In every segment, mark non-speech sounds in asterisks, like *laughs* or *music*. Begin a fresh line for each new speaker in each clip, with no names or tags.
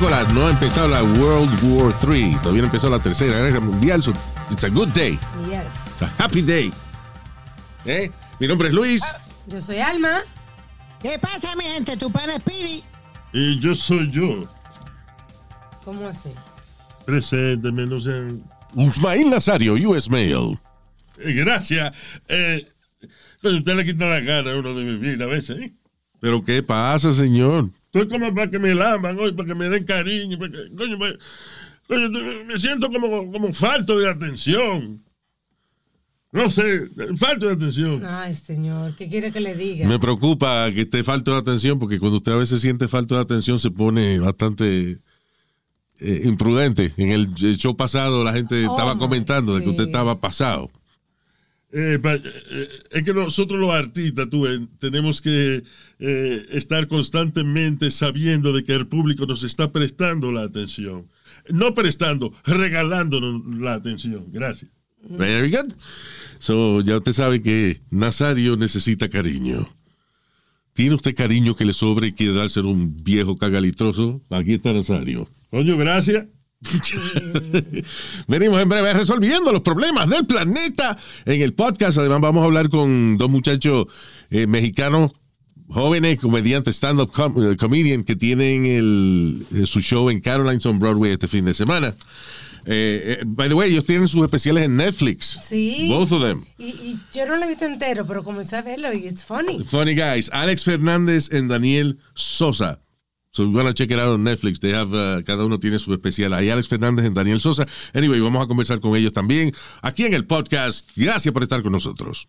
No ha empezado la World War III. Todavía no ha empezado la tercera guerra mundial. So it's a good day.
Yes.
It's a happy day. ¿Eh? Mi nombre es Luis.
Yo soy Alma.
¿Qué pasa, mi gente? Tu pana Speedy.
Y yo soy yo.
¿Cómo así?
Presénteme, no sean.
Usmail Nazario, US Mail.
Eh, gracias. Eh, usted le quita la gana a uno de vivir a veces, ¿eh?
¿Pero qué pasa, señor?
Estoy como para que me laman hoy, para que me den cariño. Para que- coño, coño, me siento como, como falto de atención. No sé, falto de atención.
Ay, señor, ¿qué quiere que le diga?
Me preocupa que esté falto de atención porque cuando usted a veces siente falta de atención se pone bastante eh, imprudente. En el show pasado la gente
Oh,
estaba comentando de que usted estaba pasado.
Eh, eh, es que nosotros los artistas, tú ves, tenemos que eh, estar constantemente sabiendo de que el público nos está prestando la atención. No prestando, regalándonos la atención. Gracias.
Very good. So, ya usted sabe que Nazario necesita cariño. ¿Tiene usted cariño que le sobre y quiere dárselo a un viejo cagalitroso? Aquí está Nazario.
Coño, gracias. *laughs*
Venimos en breve resolviendo los problemas del planeta en el podcast. Además, vamos a hablar con dos muchachos eh, mexicanos jóvenes, comediantes, stand-up com- eh, comedian que tienen el, eh, su show en Caroline's on Broadway este fin de semana. Eh, eh, by the way, ellos tienen sus especiales en Netflix.
Sí.
Both of them.
Y, y yo no lo he visto entero, pero comencé a verlo y it's funny.
Funny guys. Alex Fernández and Daniel Sosa. So you're gonna check it out on Netflix. They have, uh, cada uno tiene su especial. Ahí Alex Fernández and Daniel Sosa. Anyway, vamos a conversar con ellos también aquí en el podcast. Gracias por estar con nosotros.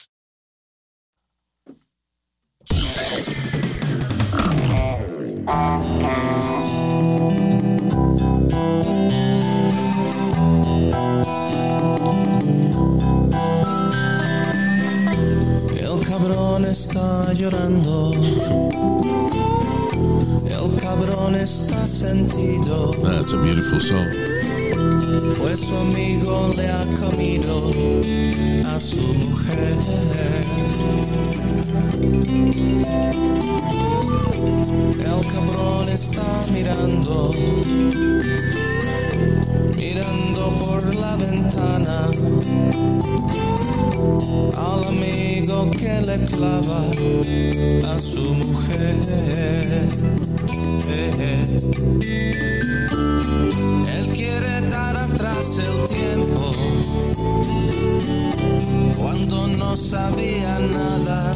El cabrón está llorando. El cabrón está sentido.
That's a beautiful song.
Pues su amigo le ha comido a su mujer. El cabrón está mirando, mirando por la ventana al amigo que le clava a su mujer. Atrás el tiempo cuando no sabía nada.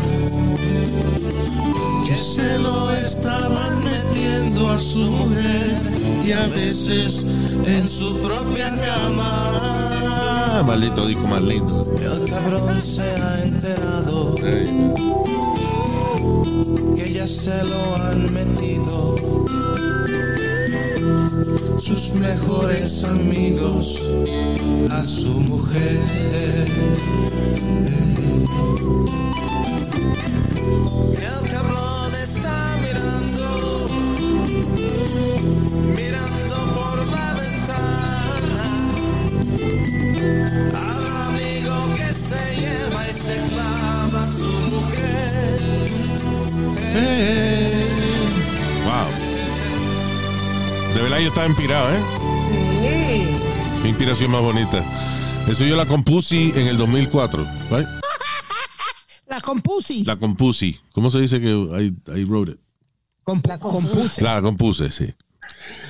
Que se lo estaban metiendo a su mujer y a veces en su propia cama.
Ah, maldito disco más lindo.
El cabrón se ha enterado que ya se lo han metido sus mejores amigos a su mujer. El cabrón está mirando, mirando por la ventana al amigo que se lleva y se clava a su mujer.
Wow. De verdad yo estaba inspirado, ¿eh?
Sí.
Qué inspiración más bonita. Eso yo la compuse en el 2004. right? *laughs*
La compusi.
La compuse. ¿Cómo se dice que I, I wrote it?
Comp- compuse.
La compuse, sí.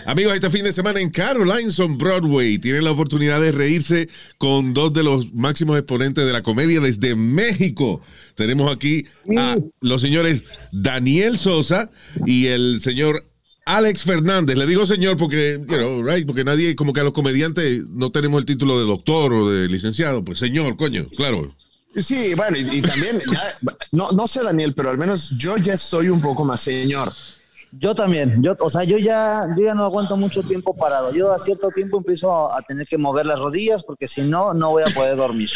Amigos, este fin de semana en Carolines on Broadway tienen la oportunidad de reírse con dos de los máximos exponentes de la comedia desde México. Tenemos aquí a los señores Daniel Sosa y el señor Alex Fernández. Le digo señor porque, you know, right, porque nadie, como que a los comediantes no tenemos el título de doctor o de licenciado. Pues señor, coño, claro.
Sí, bueno, y, también, no, no sé Daniel, pero al menos yo ya estoy un poco más señor.
Yo también, yo, o sea, yo ya, yo ya no aguanto mucho tiempo parado. Yo a cierto tiempo empiezo a, a tener que mover las rodillas porque si no, no voy a poder dormir.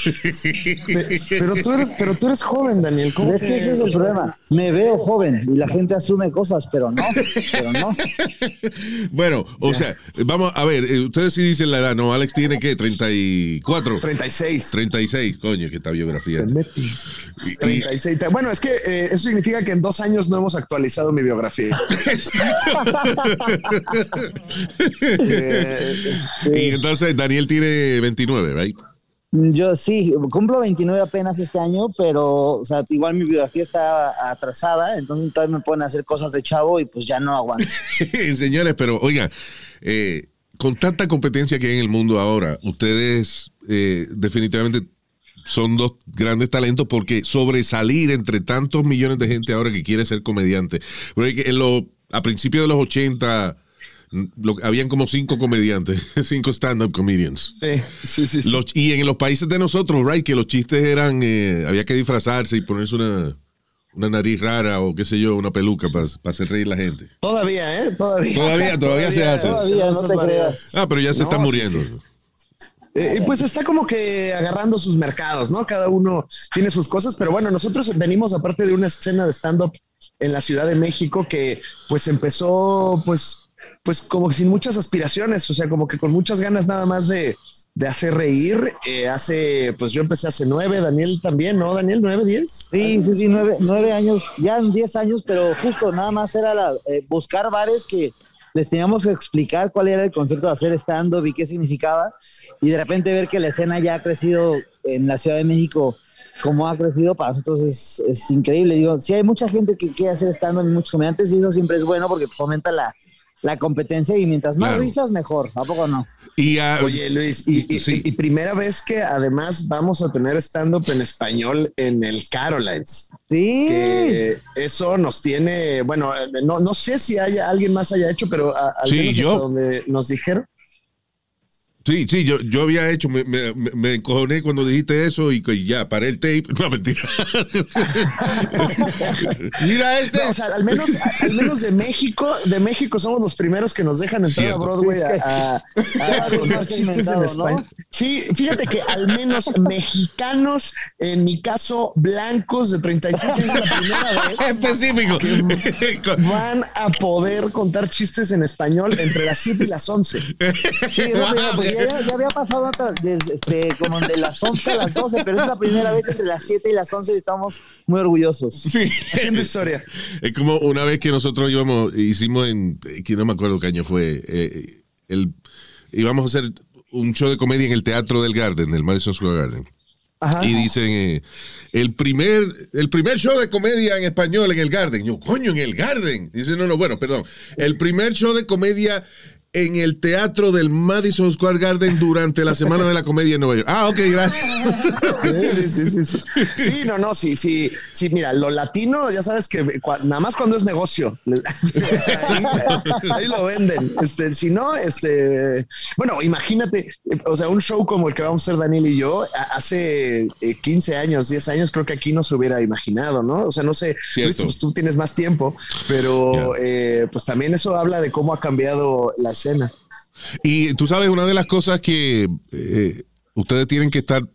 Pe- Pero tú eres, pero tú eres joven, Daniel. ¿cómo
Es que ese es el problema. Me veo joven y la gente asume cosas, pero no, pero no.
Bueno, o sea, vamos a ver, eh, ustedes sí dicen la edad, ¿no? Alex tiene que 34.
36.
36, coño, que esta biografía.
Se mete.
Y- y-
36. Bueno, es que eh, eso significa que en dos años no hemos actualizado mi biografía. *laughs* *laughs*
Y entonces Daniel tiene 29, ¿right?
Yo sí, cumplo 29 apenas este año, pero o sea, igual mi biografía está atrasada, entonces todavía me pueden hacer cosas de chavo y pues ya no aguanto. *laughs*
Señores, pero oigan, eh, con tanta competencia que hay en el mundo ahora, ustedes eh, definitivamente son dos grandes talentos porque sobresalir entre tantos millones de gente ahora que quiere ser comediante. Porque en lo, a principios de los 80 mm, lo- habían como cinco comediantes, *laughs* cinco stand-up comedians.
sí, sí, sí. sí.
Los- y en los países de nosotros, right, que los chistes eran, eh, había que disfrazarse y ponerse una, una nariz rara o qué sé yo, una peluca para hacer reír la gente.
Todavía, ¿eh? Todavía.
Todavía, todavía se hace.
Todavía, no te creas.
Ah, pero ya se
No,
está
sí,
muriendo.
sí. Eh, pues está como que agarrando sus mercados, ¿no? Cada uno tiene sus cosas, pero bueno, nosotros venimos aparte de una escena de stand-up en la Ciudad de México que pues empezó pues, pues como sin muchas aspiraciones, o sea, como que con muchas ganas nada más de, de hacer reír. Eh, hace, pues yo empecé hace nueve, Daniel también, ¿no? Daniel, nueve, diez.
Sí, sí, sí, nueve, nueve años, ya en diez años, pero justo nada más era la, eh, buscar bares que les teníamos que explicar cuál era el concepto de hacer stand-up y qué significaba, y de repente ver que la escena ya ha crecido en la Ciudad de México como ha crecido, para nosotros es, es increíble. Digo, sí hay mucha gente que quiere hacer stand-up y muchos comediantes, y eso siempre es bueno porque fomenta la, la competencia y mientras más
Claro.
risas, mejor, ¿a poco no?
Y
Oye, Luis, y, y-
Sí.
y primera vez que además vamos a tener stand-up en español en el Carolines.
Sí.
que eso nos tiene, bueno, no, no sé si haya alguien más haya hecho, pero a- al
Sí,
menos
yo.
donde nos dijeron.
Sí, sí, yo, yo había hecho, me, me, me- me encojoné cuando dijiste eso y que ya paré el tape. *laughs* No, mentira. *laughs* Mira este.
No, o sea, al menos, al menos de México, de México somos los primeros que nos dejan entrar
Cierto.
a Broadway a, a-
más *laughs*
chistes en
¿no?
Sí, fíjate que al menos *laughs* mexicanos, en mi caso, blancos de 36 años la primera vez. *laughs*
Específico.
Van a poder contar chistes en español entre las 7 y las 11.
Sí, es la primera, porque ya, ya había pasado desde, este, como de las 11 a las 12, pero es la primera vez entre las 7 y las 11 y estamos muy orgullosos.
Sí.
Haciendo historia.
Es como una vez que nosotros íbamos, hicimos en, que no me acuerdo qué año fue, eh, el, íbamos a hacer un show de comedia en el Teatro del Garden, del Madison Square Garden.
Ajá.
Y dicen, eh, el, primer, el primer show de comedia en español en el Garden. Yo, coño, en el Garden. Dice, no, no, bueno, perdón. El primer show de comedia en el teatro del Madison Square Garden durante la Semana de la Comedia en Nueva York. Ah, ok, gracias.
Sí, sí, sí, sí. Sí, no, no, sí, sí, sí, mira, lo latino, ya sabes que nada más cuando es negocio, *laughs* ahí, ahí lo venden. Este, si no, este, bueno, imagínate, eh, o sea, un show como el que vamos a hacer Daniel y yo, hace eh, 15 años, 10 años, creo que aquí no se hubiera imaginado, ¿no? O sea, no sé, Luis, pues tú tienes más tiempo, pero eh, pues también eso habla de cómo ha cambiado la escena.
Y tú sabes, una de las cosas que eh, ustedes tienen que estar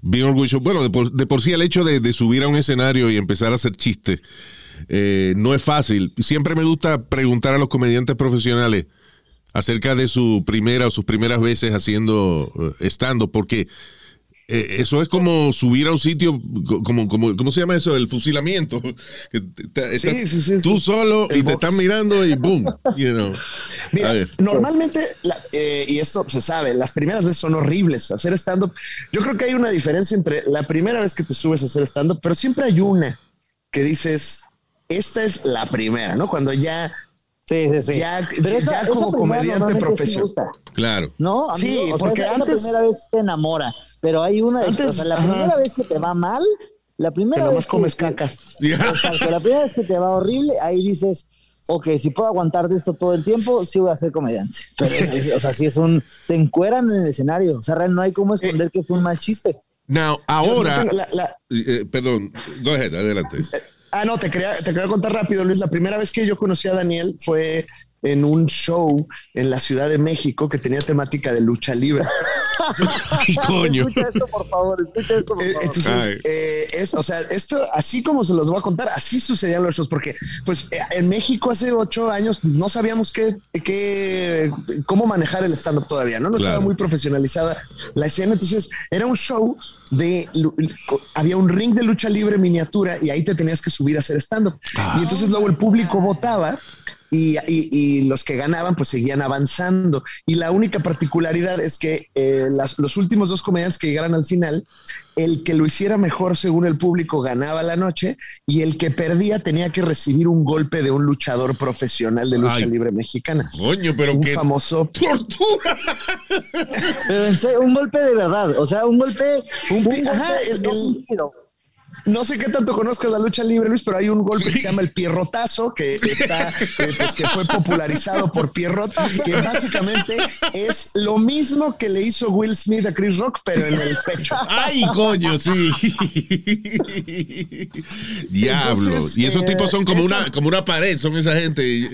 bien orgullosos, bueno, de por, de por sí el hecho de, subir a un escenario y empezar a hacer chistes eh, no es fácil. Siempre me gusta preguntar a los comediantes profesionales acerca de su primera o sus primeras veces haciendo eh, stand-up, porque eh, eso es como subir a un sitio, co- como, como, ¿cómo se llama eso? El fusilamiento. *laughs* Que
Sí, sí, sí,
tú
sí.
solo
El
y te están mirando y boom, *laughs* you know.
Mira, normalmente, la- eh, y esto se sabe, las primeras veces son horribles. Hacer stand-up, yo creo que hay una diferencia entre la primera vez que te subes a hacer stand-up, pero siempre hay una que dices, esta es la primera, ¿no? Cuando ya,
Sí, sí, sí.
ya,
Pero esa-
ya
esa
como comediante profesional.
Claro.
No, amigo,
Sí,
o sea,
porque
esa
antes-
primera vez te enamora, pero hay una
Antes,
o sea, la
ajá.
primera vez que te va mal, la
Que
primera vez que,
comes
que-
caca. *laughs*
Exacto, la primera vez que te va horrible, ahí dices, ok, si puedo aguantar de esto todo el tiempo, sí voy a ser comediante. Pero, es- o sea, si es un, te encueran en el escenario, o sea, real, no hay cómo esconder que fue un mal chiste.
Now, ahora.
la- la-
eh, perdón, go ahead, adelante.
Ah, no, te quería, te quería contar rápido, Luis. La primera vez que yo conocí a Daniel fue en un show en la Ciudad de México que tenía temática de lucha libre. *laughs*
Coño.
Escucha esto, por favor, escucha esto, por
Eh,
favor.
Entonces, eh, es, o sea, esto, así como se los voy a contar, así sucedían los shows, porque pues eh, en México hace ocho años no sabíamos qué, qué, cómo manejar el stand-up todavía, ¿no? No
Claro.
estaba muy profesionalizada la escena, entonces era un show de, había un ring de lucha libre miniatura y ahí te tenías que subir a hacer stand-up. Y entonces luego el público votaba y, y- y los que ganaban pues seguían avanzando. Y la única particularidad es que eh, las- los últimos dos comediantes que llegaran al final, el que lo hiciera mejor según el público ganaba la noche y el que perdía tenía que recibir un golpe de un luchador profesional de lucha
Ay.
libre mexicana.
Coño, pero
un
qué
famoso
tortura.
Pero en serio, un golpe de verdad, o sea, un golpe,
Un
un, golpe
ajá, el-.
No
sé qué tanto conozcas la lucha libre, Luis, pero hay un golpe
Sí.
que se llama el pierrotazo, que está, eh, pues, que fue popularizado por Pierrot, que básicamente es lo mismo que le hizo Will Smith a Chris Rock, pero en el pecho.
Ay, coño, sí. Diablo.
Entonces,
y esos
eh,
tipos son como
esa-
una, como una pared, son esa gente.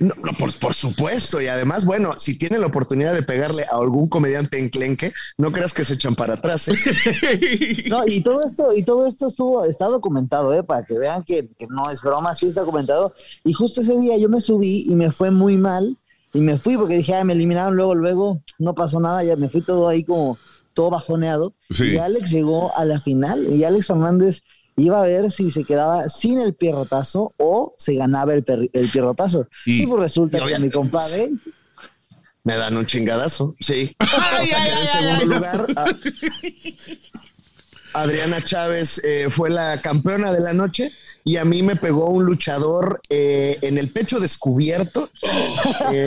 No, no, por, por supuesto. Y además, bueno, si tienen la oportunidad de pegarle a algún comediante enclenque, no creas que se echan para atrás. ¿eh? *laughs*
No, y todo esto, y todo esto estuvo, está documentado, ¿eh? para que vean que, que no es broma, sí está documentado. Y justo ese día yo me subí y me fue muy mal. Y me fui porque dije, ah, me eliminaron luego, luego, no pasó nada, ya me fui todo ahí como todo bajoneado.
Sí.
Y Alex llegó a la final y Alex Fernández iba a ver si se quedaba sin el pierrotazo o se ganaba el, el pierrotazo.
Y-
Y, pues resulta
y
que
obviamente,
mi compadre,
Me dan un chingadazo. Sí. *laughs* O sea, que en segundo lugar, a- *laughs* Adriana Chávez eh, fue la campeona de la noche y a mí me pegó un luchador eh, en el pecho descubierto. *laughs* Eh,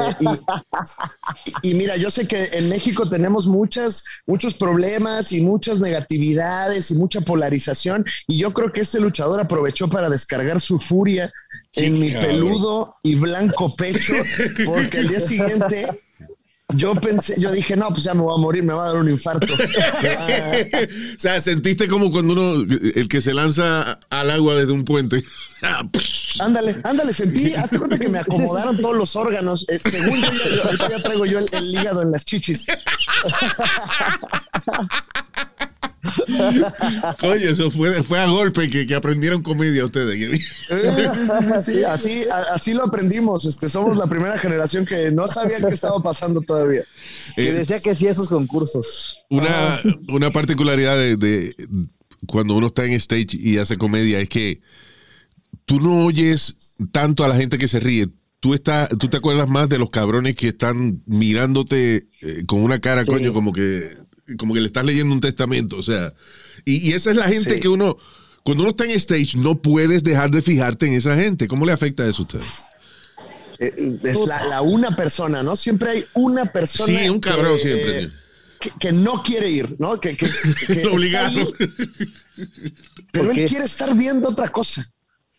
y, y mira, yo sé que en México tenemos muchas, muchos problemas y muchas negatividades y mucha polarización y yo creo que este luchador aprovechó para descargar su furia en mi
cabrón.
peludo y blanco pecho porque al día siguiente yo pensé, yo dije, no, pues ya me voy a morir, me va a dar un infarto. A- *laughs*
o sea, sentiste como cuando uno, el que se lanza al agua desde un puente. *laughs*
Ándale, ándale, sentí, hazte cuenta que me acomodaron todos los órganos. Eh, según yo, ya traigo yo el, el hígado en las chichis. *laughs* *laughs*
Oye, eso fue, fue a golpe que, que aprendieron comedia ustedes.
Sí, sí, sí, así, a- así lo aprendimos. Este, somos la primera generación que no sabía qué estaba pasando todavía.
que
Eh,
decía que sí a esos concursos.
Una, una particularidad de, de cuando uno está en stage y hace comedia es que tú no oyes tanto a la gente que se ríe. Tú, está, tú te acuerdas más de los cabrones que están mirándote eh, con una cara,
Sí.
coño, como que, como que le estás leyendo un testamento. O sea, y, y esa es la gente
Sí.
que uno, cuando uno está en stage, no puedes dejar de fijarte en esa gente. ¿Cómo le afecta eso a usted?
Eh, es la, la una persona, ¿no? Siempre hay una persona.
Sí, un cabrón
que,
siempre.
eh, que, que no quiere ir, ¿no? Que, que, que *laughs* está
Lo obligaron.
pero
¿Por
él quiere estar viendo otra cosa.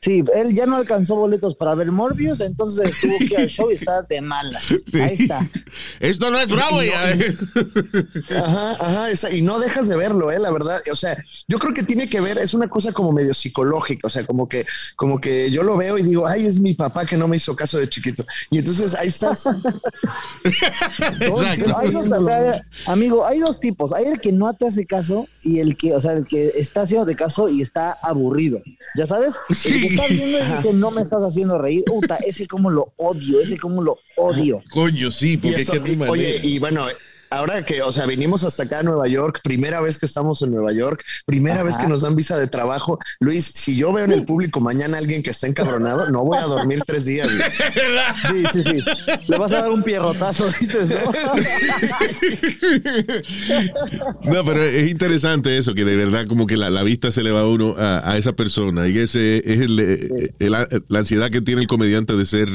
Sí, él ya no alcanzó boletos para ver Morbius, entonces tuvo que ir al show y está de malas. *laughs*
Sí.
Ahí está.
Esto no es bravo ya. *laughs*
Ajá, ajá, esa- y no dejas de verlo, eh, la verdad. O sea, yo creo que tiene que ver, es una cosa como medio psicológica, o sea, como que, como que yo lo veo y digo, ay, es mi papá que no me hizo caso de chiquito. Y entonces ahí estás. *laughs*
Exacto.
Hay dos, amigo, hay dos tipos. Hay el que no te hace caso y el que, o sea, el que está haciendo de caso y está aburrido. ¿Ya sabes? El que está viendo y no me estás haciendo reír. Uta, ese como lo odio, ese como lo odio.
Coño, sí,
Y
porque
eso-
es que
y- oye, y bueno, ahora que, o sea, vinimos hasta acá a Nueva York, primera vez que estamos en Nueva York, primera vez que nos dan visa de trabajo. Luis, si yo veo en el público mañana a alguien que está encabronado, no voy a dormir tres días. *laughs*
Sí, sí, sí. Le vas a dar un pierrotazo, dices, ¿no? *laughs*
No, pero es interesante eso, que de verdad como que la, la vista se le va a uno a, a esa persona. Y ese es el, eh, el- la ansiedad que tiene el comediante de ser,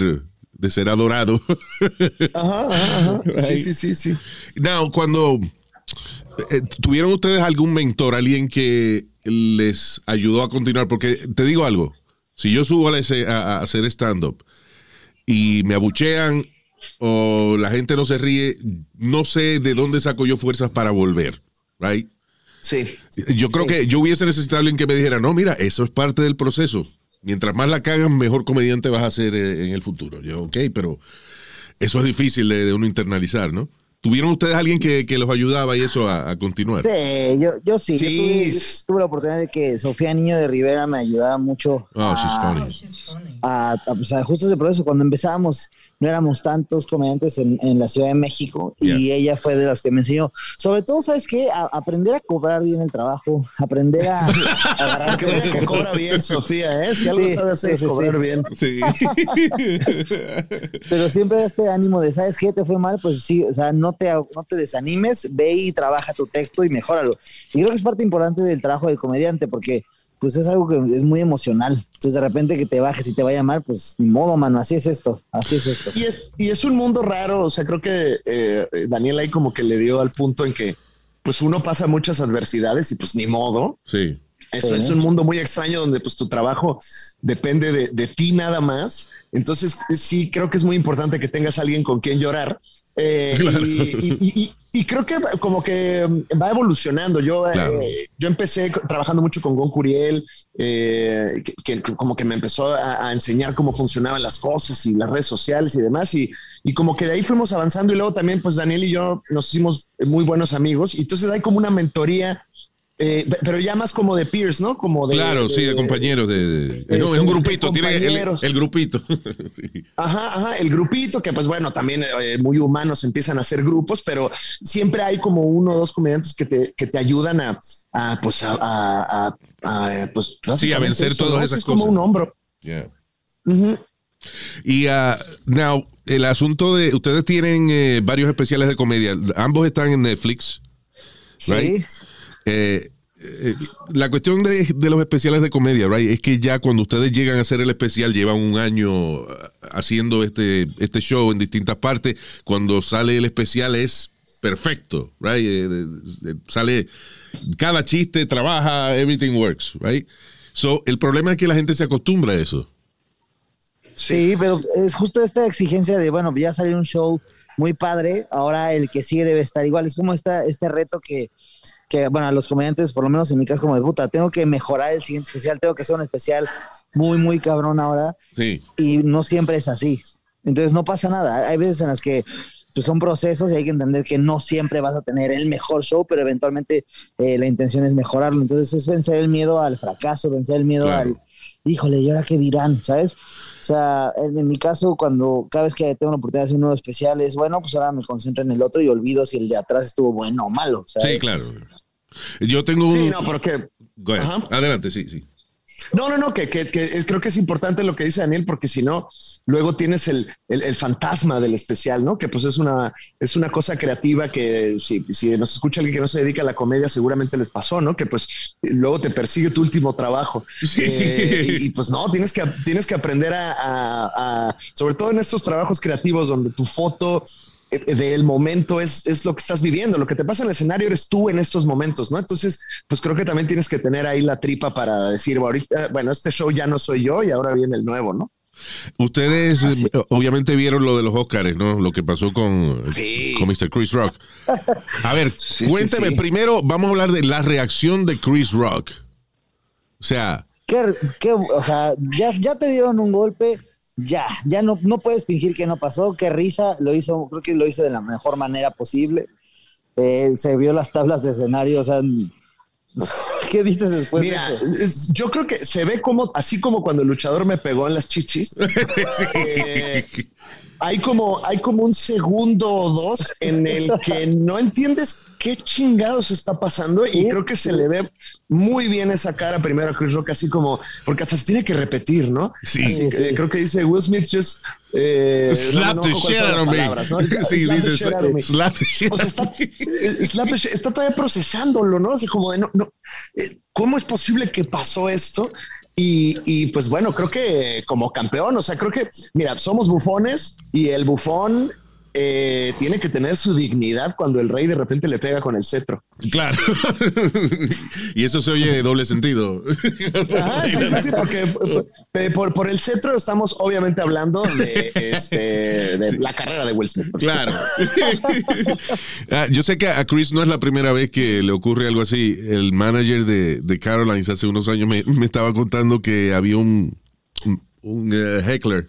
de ser adorado. *laughs*
Ajá, ajá, ajá. Sí, sí, sí, sí.
Now, cuando eh, tuvieron ustedes algún mentor, alguien que les ayudó a continuar, porque te digo algo, si yo subo a, a hacer stand-up y me abuchean o la gente no se ríe, no sé de dónde saco yo fuerzas para volver, right?
Sí.
Yo creo que yo hubiese necesitado a alguien que me dijera, no, mira, eso es parte del proceso. Mientras más la cagan, mejor comediante vas a ser eh, en el futuro. Yo, ok, pero eso es difícil de, de uno internalizar, ¿no? ¿Tuvieron ustedes alguien que, que los ayudaba y eso a, a continuar?
Sí, yo, yo sí. Yo tuve, yo tuve la oportunidad de que Sofía Niño de Rivera me ayudaba mucho.
Oh, she's
a-
funny.
She's funny.
a, a, pues, a justo ese proceso. Cuando empezábamos, no éramos tantos comediantes en, en la Ciudad de México y ella fue de las que me enseñó. Sobre todo, ¿sabes qué? A- aprender a cobrar bien el trabajo, aprender a, a agarrar
Que, que cobra bien, Sofía, ¿eh? Si algo
Sí,
sabe hacer
sí,
es
sí,
cobrar
sí.
bien.
Sí. *laughs*
Pero siempre este ánimo de, ¿sabes qué? Te fue mal, pues sí, o sea, no te, no te desanimes, ve y trabaja tu texto y mejóralo. Y creo que es parte importante del trabajo del comediante porque pues es algo que es muy emocional. Entonces de repente que te bajes y te vaya mal, pues ni modo, mano, así es esto, así es esto.
Y es, y es un mundo raro, o sea, creo que eh, Daniel ahí como que le dio al punto en que pues uno pasa muchas adversidades y pues ni modo.
Sí.
Eso
Sí.
es un mundo muy extraño donde pues tu trabajo depende de, de ti nada más. Entonces sí creo que es muy importante que tengas a alguien con quien llorar. Eh,
Claro.
y, y- y- y- y creo que como que mm, va evolucionando. Yo, eh, yo empecé trabajando mucho con Gon Curiel, eh, que, que como que me empezó a, a enseñar cómo funcionaban las cosas y las redes sociales y demás. Y, y como que de ahí fuimos avanzando y luego también pues Daniel y yo nos hicimos muy buenos amigos. Y entonces hay como una mentoría eh, pe- pero ya más como de peers, ¿no? Como de.
claro, sí, de compañeros. De, no, es un grupito, tiene el, grupito. *laughs* Sí.
Ajá, ajá, el grupito que pues bueno, también eh, muy humanos empiezan a hacer grupos, pero siempre hay como uno o dos comediantes que te, que te ayudan a, a, pues a, a- a- pues
Sí, a vencer
eso,
todas
¿no?
esas
es como
cosas.
un hombro.
Yeah. Y ah, now, el asunto de. Ustedes tienen eh, varios especiales de comedia. Ambos están en Netflix. Right. Eh, eh, la cuestión de, los especiales de comedia, right, es que ya cuando ustedes llegan a hacer el especial, llevan un año ah, haciendo este, este show en distintas partes. Cuando sale el especial es perfecto, right? Eh, sale cada chiste, trabaja, everything works, right? So, el problema es que la gente se acostumbra a eso.
Sí, pero es justo esta exigencia de, bueno, ya salió un show muy padre, ahora el que sigue debe estar igual. Es como este reto que, que, bueno, a los comediantes, por lo menos en mi caso, como de puta, tengo que mejorar el siguiente especial, tengo que hacer un especial muy, muy cabrón ahora,
Sí.
y no siempre es así. Entonces no pasa nada. Hay veces en las que pues, son procesos y hay que entender que no siempre vas a tener el mejor show, pero eventualmente eh, la intención es mejorarlo. Entonces es vencer el miedo al fracaso, vencer el miedo
Claro.
al, híjole, ¿y ahora qué dirán? ¿Sabes? O sea, en, mi caso, cuando cada vez que tengo la oportunidad de hacer un nuevo especial, es bueno, pues ahora me concentro en el otro y olvido si el de atrás estuvo bueno o malo.
Sí, claro. Yo tengo un.
Sí, no, porque.
Adelante, sí, sí.
No, no, no, que, que- creo que es importante lo que dice Daniel, porque si no, luego tienes el, el- el fantasma del especial, ¿no? Que pues es una, es una cosa creativa que si, si nos escucha alguien que no se dedica a la comedia, seguramente les pasó, ¿no? Que pues luego te persigue tu último trabajo.
Sí.
Eh, y, y, pues no, tienes que, tienes que aprender a, a- a- sobre todo en estos trabajos creativos donde tu foto del momento es, es lo que estás viviendo, lo que te pasa en el escenario eres tú en estos momentos, ¿no? Entonces, pues creo que también tienes que tener ahí la tripa para decir, bueno, ahorita, bueno, este show ya no soy yo y ahora viene el nuevo, ¿no?
Ustedes eh, obviamente vieron lo de los Oscars, ¿no? Lo que pasó con,
Sí.
con Mr. Chris Rock. A ver, *laughs*
Sí,
cuénteme,
sí, sí.
primero vamos a hablar de la reacción de Chris Rock. O sea,
¿Qué, qué- o sea, ya, ya te dieron un golpe, ya, ya no, no puedes fingir que no pasó, qué risa, lo hizo, creo que lo hizo de la mejor manera posible. Eh, se vio las tablas de escenario, o sea, *laughs* ¿qué dices después
Mira,
de eso?
es- yo creo que se ve como, así como cuando el luchador me pegó en las chichis. *laughs* eh, hay como, hay como un segundo o dos en el que no entiendes qué chingados está pasando y creo que se le ve muy bien esa cara primero a Chris Rock, así como, porque hasta se tiene que repetir, ¿no?
Sí.
Así que creo que dice Will Smith just... eh,
Slap
no- no
the shit out of me.
palabras, ¿no? *laughs*
Sí,
Slap
dice
me.
slap the shit
O sea, está, el slap the shit- está todavía procesándolo, ¿no? O sea, como de, no, no, eh, ¿cómo es posible que pasó esto? Y, y, pues bueno, creo que como campeón, o sea, creo que, mira, somos bufones y el bufón eh, tiene que tener su dignidad cuando el rey de repente le pega con el cetro.
Claro. *laughs* y eso se oye de doble sentido.
Ajá, sí, sí, sí, porque eh, por, por el cetro estamos obviamente hablando de, este, de la carrera de Will Smith.
Claro. *laughs* Ah, yo sé que a Chris no es la primera vez que le ocurre algo así. El manager de, de Carolines hace unos años me, me estaba contando que había un, un, un, eh, heckler.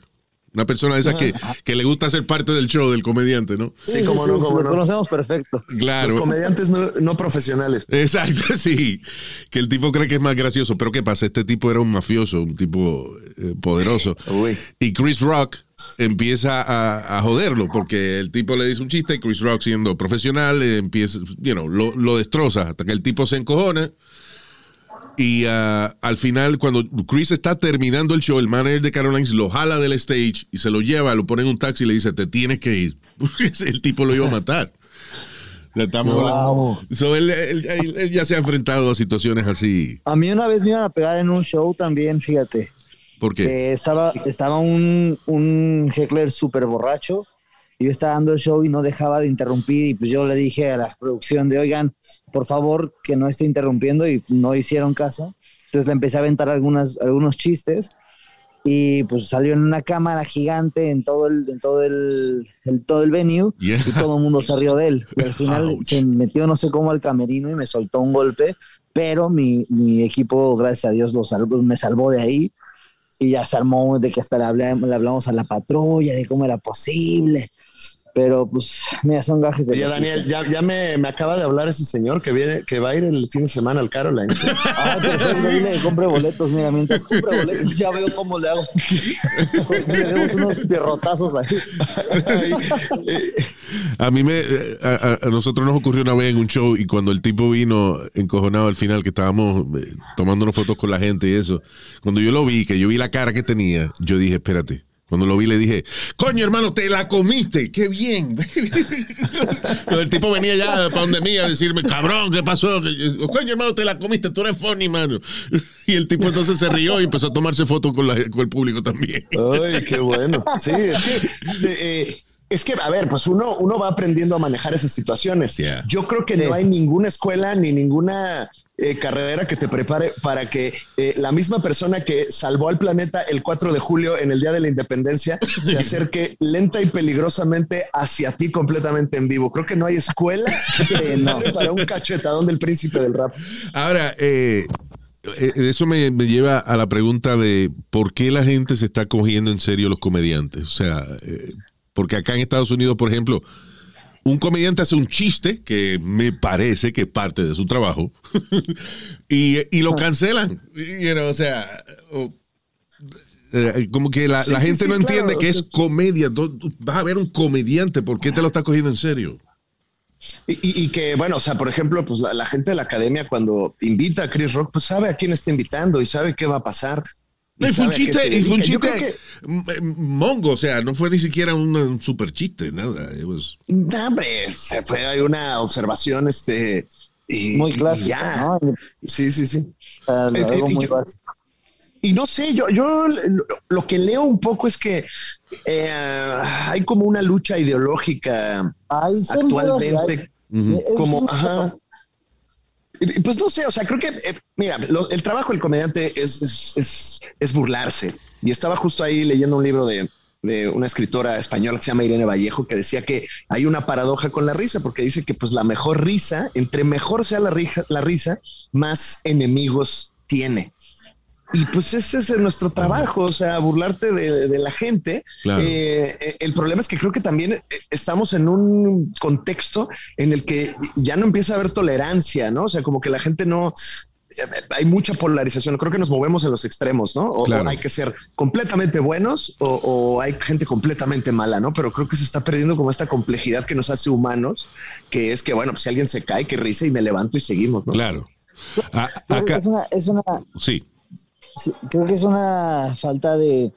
Una persona de esas que, que le gusta ser parte del show del comediante, ¿no?
Sí, cómo no, cómo
Lo
no.
conocemos perfecto.
Claro.
Los comediantes no, no profesionales.
Exacto, *laughs* sí. Que el tipo cree que es más gracioso. Pero ¿qué pasa? Este tipo era un mafioso, un tipo eh, poderoso.
Uy.
Y Chris Rock empieza a, a joderlo porque el tipo le dice un chiste y Chris Rock siendo profesional eh, empieza, you know, lo, lo destroza hasta que el tipo se encojona. Y ah, al final, cuando Chris está terminando el show, el manager de Carolines lo jala del stage y se lo lleva, lo pone en un taxi y le dice, te tienes que ir. Porque *laughs* el tipo lo iba a matar. Le estamos hablando. So, él, él- él- él ya se ha enfrentado a situaciones así.
A mí una vez me iban a pegar en un show también, fíjate.
¿Por qué?
estaba, estaba un, un heckler súper borracho yo estaba dando el show y no dejaba de interrumpir y pues yo le dije a la producción de, oigan, por favor que no esté interrumpiendo y no hicieron caso. Entonces le empecé a aventar algunas, algunos chistes y pues salió en una cámara gigante en todo el, en todo el, el- todo el venue *laughs*
Yeah.
y todo el mundo se rió de él. Y al final
Ouch.
se metió no sé cómo al camerino y me soltó un golpe, pero mi, mi equipo, gracias a Dios, lo salvó- me salvó de ahí y ya se armó de que hasta le, hablamos, le hablamos a la patrulla de cómo era posible. Pero pues, mira, son gajes de.
Oye, Daniel, ya, ya me, me acaba de hablar ese señor que viene, que va a ir el fin de semana al Carolines. *laughs*
Ah, perfecto, dile que compre boletos. Mira, mientras compre boletos, ya veo cómo le hago. *laughs* le demos unos pierrotazos ahí.
A mí me, a, a- a nosotros nos ocurrió una vez en un show y cuando el tipo vino encojonado al final, que estábamos eh, tomándonos fotos con la gente y eso, cuando yo lo vi, que yo vi la cara que tenía, yo dije, espérate. Cuando lo vi le dije, coño hermano, te la comiste, qué bien. *laughs* El tipo venía ya para donde mí a decirme, cabrón, ¿qué pasó? Coño hermano, te la comiste, tú eres funny, mano. *laughs* Y el tipo entonces se rió y empezó a tomarse fotos con, con el público también.
Ay, qué bueno. Sí, es que, eh, es que, a ver, pues uno, uno va aprendiendo a manejar esas situaciones.
Yeah.
Yo creo que no hay ninguna escuela ni ninguna eh, carrera que te prepare para que eh, la misma persona que salvó al planeta el 4 de julio en el Día de la Independencia *laughs* se acerque lenta y peligrosamente hacia ti completamente en vivo. Creo que no hay escuela *laughs* que para un cachetadón del príncipe del rap.
Ahora, eh, eh, eso me, me lleva a la pregunta de por qué la gente se está cogiendo en serio los comediantes. O sea, porque acá en Estados Unidos, por ejemplo, un comediante hace un chiste que me parece que es parte de su trabajo *laughs* y, y lo cancelan. You know, o sea, eh, como que la,
Sí,
la
sí,
gente
sí,
no entiende
claro,
que es comedia. Vas a ver un comediante, ¿por qué te lo estás cogiendo en serio?
Y, y- y que, bueno, o sea, por ejemplo, pues la, la gente de la academia cuando invita a Chris Rock, pues sabe a quién está invitando y sabe qué va a pasar. Y
Y fue un chiste, y fue un chiste mongo, o sea, no fue ni siquiera un, un super chiste, nada. It was-
no, hombre, se fue hay una observación, este, y,
Muy
y
clásico,
ya.
¿no?
Sí, sí, sí.
Ah,
Eh,
algo
eh,
muy
yo-
básico.
Y no sé, yo, yo lo, que leo un poco es que eh, hay como una lucha ideológica actualmente. Como, ajá. Pues no sé, o sea, creo que, eh, mira, lo- el trabajo del comediante es, es, es- es burlarse. Y estaba justo ahí leyendo un libro de, de una escritora española que se llama Irene Vallejo, que decía que hay una paradoja con la risa, porque dice que pues la mejor risa, entre mejor sea la, la risa, más enemigos tiene. Y pues ese es nuestro trabajo, o sea, burlarte de, de la gente.
Claro.
Eh, eh, el problema es que creo que también eh, estamos en un contexto en el que ya no empieza a haber tolerancia, ¿no? O sea, como que la gente no, hay mucha polarización. Creo que nos movemos en los extremos, ¿no? O,
Claro.
o hay que ser completamente buenos o, o hay gente completamente mala, ¿no? Pero creo que se está perdiendo como esta complejidad que nos hace humanos, que es que, bueno, pues si alguien se cae, que risa y me levanto y seguimos, ¿no?
Claro. A- acá,
Es una, es una,
sí.
Sí, creo que es una falta de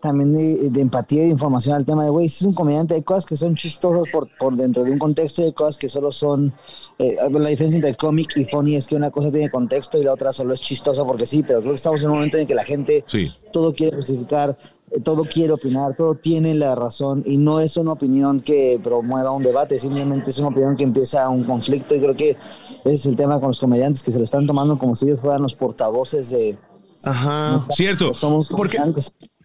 también de, de empatía y de información al tema de, güey, si es un comediante, hay cosas que son chistosas por, por dentro de un contexto y hay cosas que solo son, eh, la diferencia entre cómic y funny es que una cosa tiene contexto y la otra solo es chistosa porque sí, pero creo que estamos en un momento en que la gente
Sí.
todo quiere justificar, eh, todo quiere opinar, todo tiene la razón y no es una opinión que promueva un debate, simplemente es una opinión que empieza un conflicto y creo que ese es el tema con los comediantes que se lo están tomando como si ellos fueran los portavoces de...
Ajá.
Cierto.
Somos
Porque-.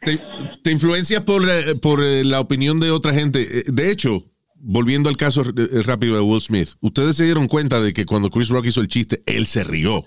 Te, te influencia por, eh, por eh, la opinión de otra gente. Eh, De hecho, volviendo al caso rápido de Will Smith, ustedes se dieron cuenta de que cuando Chris Rock hizo el chiste, él se rió.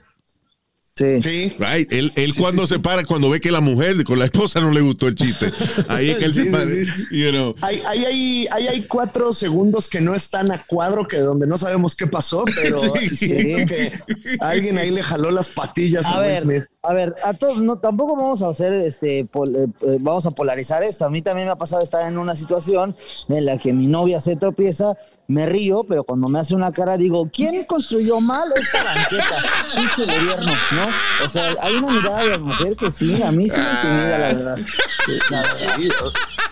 Sí.
Sí.
Right? Él, él
Sí,
cuando
sí,
se
sí.
para, cuando ve que la mujer con la esposa no le gustó el chiste, ahí es que él
Sí,
se para.
sí.
You know.
Hay, hay, hay, hay, hay cuatro segundos que no están a cuadro, que donde no sabemos qué pasó, pero *laughs* que alguien ahí le jaló las patillas a,
A ver,
Smith.
a ver, a todos, no, tampoco vamos a hacer, este, pol- eh, eh, vamos a polarizar esto. A mí también me ha pasado estar en una situación en la que mi novia se tropieza, me río, pero cuando me hace una cara digo, ¿quién construyó mal esta banqueta? Pinche gobierno, ¿no? O sea, hay una mirada de la mujer que sí, a mí sí me intimida, la verdad. Sí, la verdad.
Sí,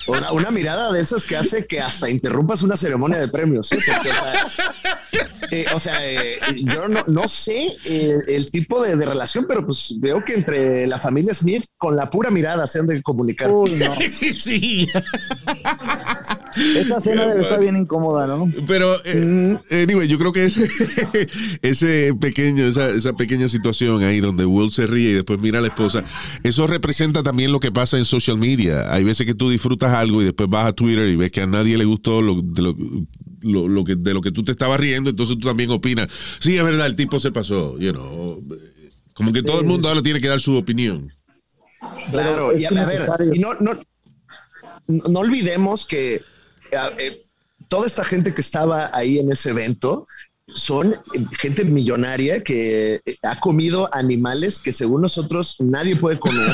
una, una mirada de esas que hace que hasta interrumpas una ceremonia de premios. ¿eh? Porque, o sea, eh, o sea, eh, yo no, no sé eh, el tipo de, de relación, pero pues veo que entre la familia Smith, con la pura mirada se han de comunicar.
Uy, no. *laughs*
sí. *laughs*
Esa cena debe estar bien incómoda, ¿no?
Pero, eh, anyway, yo creo que ese, *laughs* ese pequeño, esa, esa pequeña situación ahí donde Will se ríe y después mira a la esposa, eso representa también lo que pasa en social media. Hay veces que tú disfrutas algo y después vas a Twitter y ves que a nadie le gustó lo, de, lo, lo- lo que, de lo que tú te estabas riendo, entonces tú también opinas. Sí, es verdad, el tipo se pasó, you know. Como que todo el mundo ahora tiene que dar su opinión.
Claro, y a, ver, y no, no, no olvidemos que a- eh, toda esta gente que estaba ahí en ese evento son gente millonaria que ha comido animales que según nosotros nadie puede comer,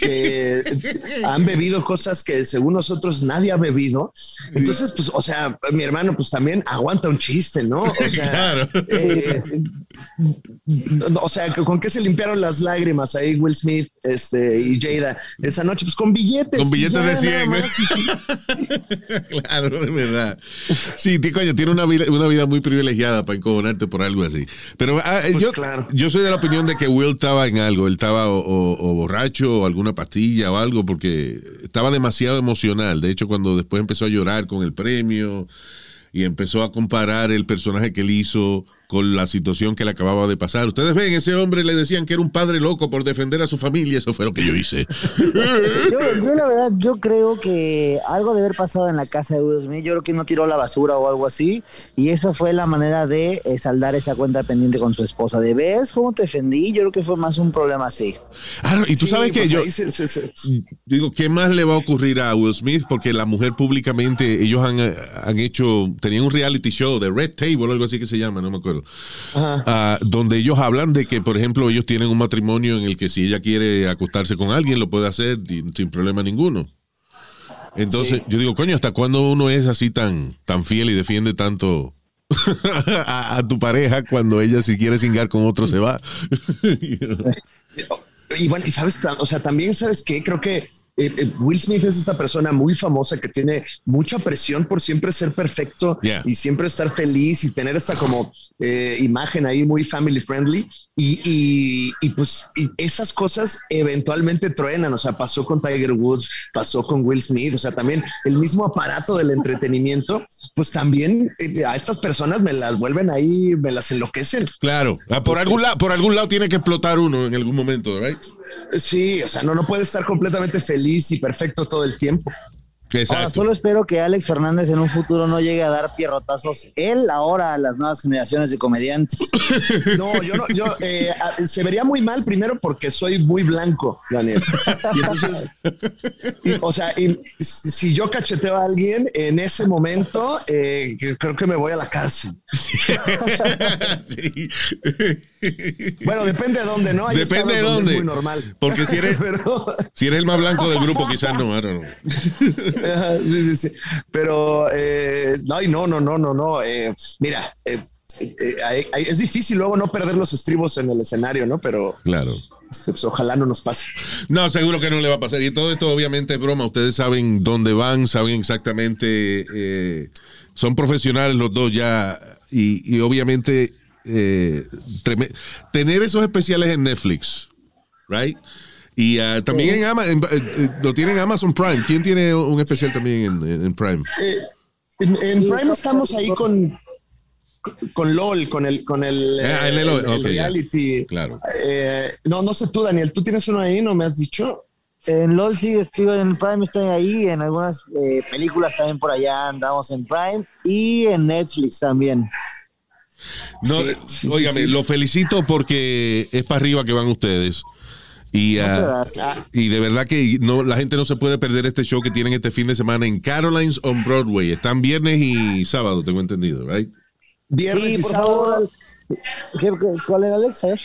que *laughs* han bebido cosas que según nosotros nadie ha bebido. Entonces, pues, o sea, mi hermano, pues también aguanta un chiste, ¿no? O sea, *laughs*
Claro.
eh, o sea, ¿con qué se limpiaron las lágrimas ahí Will Smith este, y Jada esa noche? Pues con billetes.
Con billetes de
nada
100.
más. *laughs*
claro, es verdad. Sí, coño, tiene una vida, una vida muy privilegiada para encojonarte por algo así. Pero ah,
Pues
yo,
claro.
yo soy de la opinión de que Will estaba en algo. Él estaba o, o- o borracho o alguna pastilla o algo porque estaba demasiado emocional. De hecho, cuando después empezó a llorar con el premio y empezó a comparar el personaje que él hizo con la situación que le acababa de pasar. Ustedes ven, ese hombre le decían que era un padre loco por defender a su familia. Eso fue lo que yo hice. *laughs*
Yo, yo la verdad, yo creo que algo debe haber pasado en la casa de Will Smith. Yo creo que no tiró la basura o algo así. Y esa fue la manera de eh, saldar esa cuenta pendiente con su esposa. ¿De ves cómo te defendí? Yo creo que fue más un problema así.
Ah, no, y tú
Sí,
sabes que
pues
yo,
ahí se- se- se-
Digo, ¿qué más le va a ocurrir a Will Smith? Porque la mujer públicamente, ellos han, eh, han hecho, tenían un reality show de Red Table o algo así que se llama, no me acuerdo.
Ajá.
Ah, donde ellos hablan de que, por ejemplo, ellos tienen un matrimonio en el que si ella quiere acostarse con alguien, lo puede hacer sin problema ninguno. Entonces, yo digo, coño, ¿hasta cuándo uno es así tan, tan fiel y defiende tanto *laughs* a, a tu pareja cuando ella si quiere cingar con otro se va? *laughs*
Bueno, y sabes, o sea, también sabes que creo que eh, eh, Will Smith es esta persona muy famosa que tiene mucha presión por siempre ser perfecto
Yeah.
y siempre estar feliz y tener esta como eh, imagen ahí muy family friendly y, y- y pues y esas cosas eventualmente truenan, o sea, pasó con Tiger Woods, pasó con Will Smith, o sea, también el mismo aparato del entretenimiento, pues también eh, a estas personas me las vuelven ahí, me las enloquecen.
Claro, Ah, por algún lado, por algún lado tiene que explotar uno en algún momento, right?
Sí, o sea, no, no puede estar completamente feliz y perfecto todo el tiempo.
Ahora, solo espero que Alex Fernández en un futuro no llegue a dar pierrotazos él ahora a las nuevas generaciones de comediantes. *laughs*
No, yo no, yo eh, se vería muy mal primero porque soy muy blanco, Daniel. Y entonces, y, o sea, y si yo cacheteo a alguien en ese momento, eh, creo que me voy a la cárcel. *laughs*
Sí.
Bueno, depende de dónde, ¿no? Hay
Depende de dónde.
Es muy normal.
Porque si eres, *laughs*
Pero-
si eres el más blanco del grupo, quizás no. *laughs*
Sí, sí, sí. Pero, eh, no, no, no, no, no, no. eh, mira, eh, eh, es difícil luego no perder los estribos en el escenario, ¿no? Pero
Claro.
este, pues, ojalá no nos pase.
No, seguro que no le va a pasar. Y todo esto obviamente es broma. Ustedes saben dónde van, saben exactamente, eh, son profesionales los dos ya. Y, y obviamente eh, tener esos especiales en Netflix, right? Y ah, también en Amazon, lo tienen en Amazon Prime. ¿Quién tiene un especial también en, en- en Prime?
Eh, en, en Prime estamos ahí con, con LOL, con el, con el,
Ah, el
el- el reality.
Claro.
Eh, no, no sé tú, Daniel, ¿tú tienes uno ahí? ¿No me has dicho?
En LOL sí estoy en Prime, estoy ahí, en algunas eh, películas también por allá andamos en Prime y en Netflix también.
No,
Sí, sí,
óigame,
sí, sí.
lo felicito porque es para arriba que van ustedes. Y,
gracias.
y de verdad que no, la gente no se puede perder este show que tienen este fin de semana en Carolines on Broadway. Están viernes y sábado, tengo entendido, right?
Viernes
Sí,
y
por
sábado.
favor. ¿Qué- qué- ¿Cuál era Alex? A ver.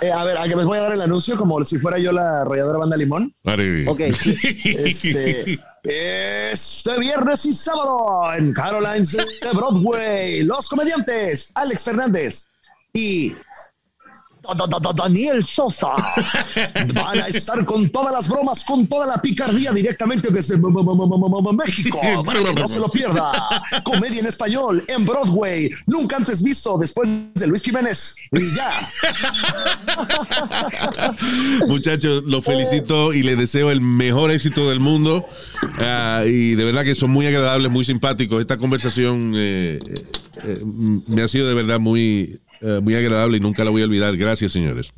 Eh, a ver, a que les voy a dar el anuncio como si fuera yo la arrolladora banda Limón.
Vale.
Ok.
Este, este viernes y sábado en Carolines de Broadway, los comediantes Alex Fernández y
Daniel Sosa. *laughs*
van a estar con todas las bromas, con toda la picardía directamente desde México. Para que no se lo pierda. Comedia en español en Broadway, nunca antes visto después de Luis Jiménez. Y ya. *laughs*
Muchachos, los felicito y les deseo el mejor éxito del mundo. Ah, y de verdad que son muy agradables, muy simpáticos. Esta conversación eh, eh, eh, me ha sido de verdad muy, eh, muy agradable y nunca la voy a olvidar. Gracias, señores.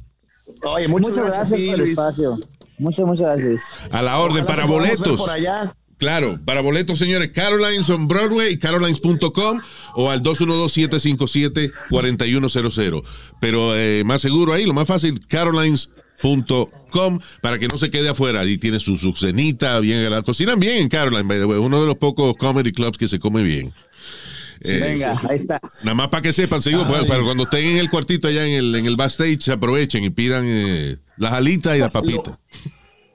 Oye, muchas,
Muchas gracias por el espacio. Muchas, muchas gracias.
A la orden
Ojalá
para boletos.
Por allá.
Claro, para boletos, señores, Carolines on Broadway, carolines.com o al 212-757-4100. Pero eh, más seguro ahí, lo más fácil, carolines.com para que no se quede afuera. Y tiene su, su cenita, bien, agradable. cocinan bien en Caroline, by the way, uno de los pocos comedy clubs que se come bien. Eh,
Venga, ahí está.
Nada más para que sepan, sigo, pues, para cuando estén en el cuartito allá en el, en el backstage, se aprovechen y pidan eh, las alitas y las papitas.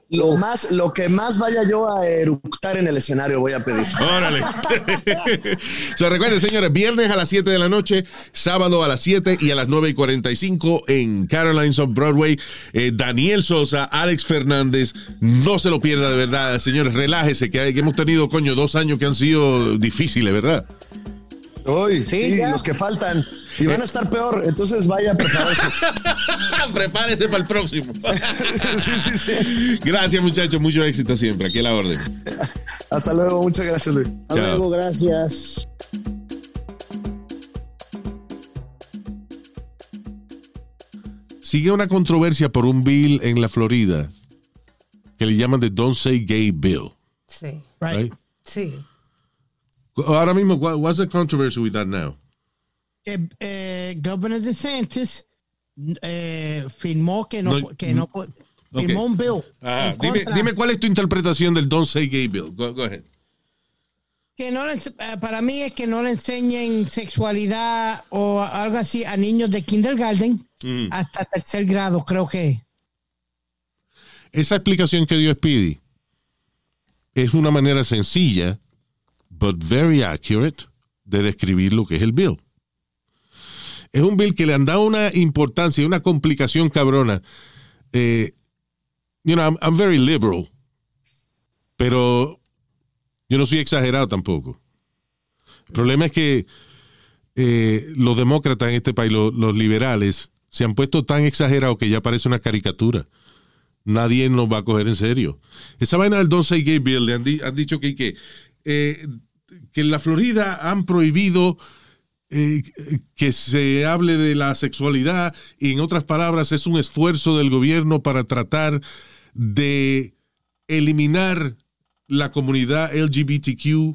Lo, más, lo que más vaya yo a eructar en el escenario voy a pedir.
Órale. *laughs* so, recuerden, señores, viernes a las 7 de la noche, sábado a las 7 y a las 9 y 45 en Carolines of Broadway. Eh, Daniel Sosa, Alex Fernández, no se lo pierda de verdad, señores, relájese, que, hay- que hemos tenido, coño, dos años que han sido difíciles, ¿verdad?
Sí,
los que faltan. Y van a estar peor, entonces vaya a prepararse. *laughs*
Prepárese para el próximo. *laughs*
sí, sí, sí.
Gracias, muchachos, mucho éxito siempre, aquí a la orden.
Hasta luego, muchas gracias, Luis.
Hasta
Chao.
luego, gracias.
Sigue una controversia por un bill en la Florida que le llaman the Don't Say Gay Bill.
Sí,
right?
sí.
Ahora mismo, what- what's the controversy with that now?
Eh, eh, Governor DeSantis eh, firmó que no,
No,
que no po-
ok.
firmó un bill
Ah, dime, dime cuál es tu interpretación del Don't Say Gay Bill. Go, go ahead.
que no le eh, para mí es que no le enseñen sexualidad o algo así a niños de kindergarten
Mm.
hasta tercer grado, creo que.
Esa explicación que dio Speedy es una manera sencilla, but very accurate, de describir lo que es el bill. Es un bill que le han dado una importancia y una complicación cabrona. Eh, you know, I'm, very liberal, pero yo no soy exagerado tampoco. El problema es que eh, los demócratas en este país, lo- los liberales, se han puesto tan exagerados que ya parece una caricatura nadie nos va a coger en serio. Esa vaina del Don't Say Gay Bill, le han dicho que, que, eh, que en la Florida han prohibido eh, que se hable de la sexualidad y en otras palabras es un esfuerzo del gobierno para tratar de eliminar la comunidad LGBTQ, uh,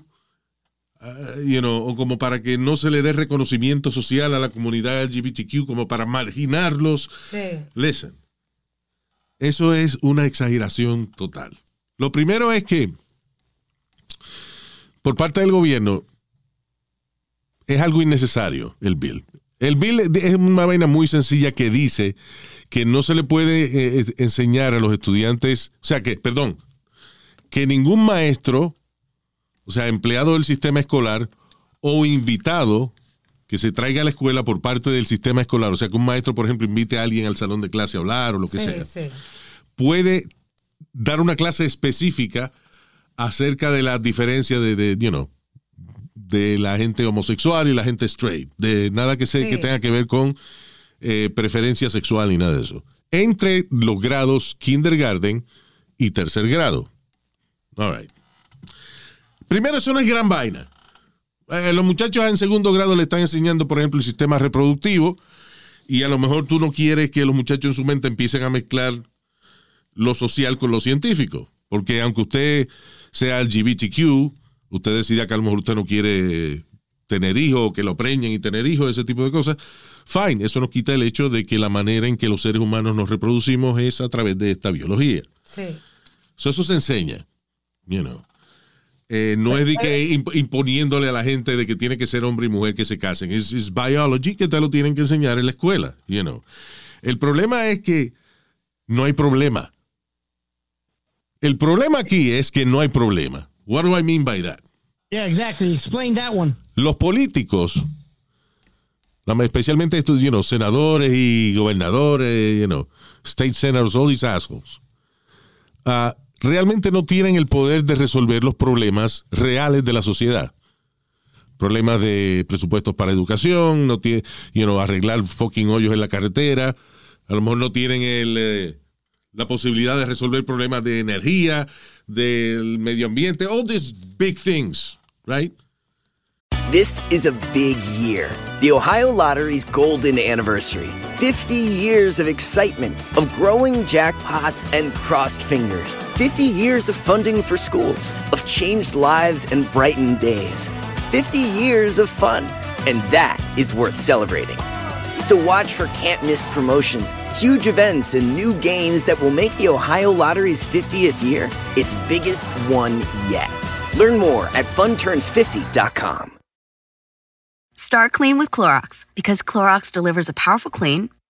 you know, o como para que no se le dé reconocimiento social a la comunidad LGBTQ, como para marginarlos.
Sí.
Listen, eso es una exageración total. Lo primero es que, por parte del gobierno, es algo innecesario el bill. El bill es una vaina muy sencilla que dice que no se le puede eh, enseñar a los estudiantes, o sea que, perdón, que ningún maestro, o sea, empleado del sistema escolar o invitado que se traiga a la escuela por parte del sistema escolar, o sea, que un maestro, por ejemplo, invite a alguien al salón de clase a hablar o lo que
Sí,
sea,
sí.
puede dar una clase específica acerca de la diferencia de, de you know, de la gente homosexual y la gente straight, de nada que, se,
Sí.
que tenga que ver con eh, preferencia sexual ni nada de eso. Entre los grados kindergarten y tercer grado. All right. Primero, eso no es gran vaina. Eh, los muchachos en segundo grado le están enseñando, por ejemplo, el sistema reproductivo y a lo mejor tú no quieres que los muchachos en su mente empiecen a mezclar lo social con lo científico. Porque aunque usted sea LGBTQ, usted decida que a lo mejor usted no quiere tener hijos que lo preñen y tener hijos, ese tipo de cosas, fine, eso nos quita el hecho de que la manera en que los seres humanos nos reproducimos es a través de esta biología.
Sí.
So, eso se enseña, you know. Eh, no es de que imp- imponiéndole a la gente de que tiene que ser hombre y mujer que se casen. Es es biology que te lo tienen que enseñar en la escuela, you know. El problema es que no hay problema. El problema aquí es que no hay problema. What do I mean by that?
Yeah, exactly. Explain that one.
Los políticos, especialmente estos, you know, senadores y gobernadores, you know, state senators, all these assholes, ah, realmente no tienen el poder de resolver los problemas reales de la sociedad. Problemas de presupuestos para educación, no tiene, you know, arreglar fucking hoyos en la carretera, a lo mejor no tienen el, eh, la posibilidad de resolver problemas de energía, del medio ambiente, all these big things, right?
This is a big year. The Ohio Lottery's golden anniversary. 50 years of excitement, of growing jackpots and crossed fingers. 50 years of funding for schools, of changed lives and brightened days. 50 years of fun. And that is worth celebrating. So watch for can't miss promotions, huge events, and new games that will make the Ohio Lottery's 50th year its biggest one yet. Learn more at funturns50.com.
Start clean with Clorox because Clorox delivers a powerful clean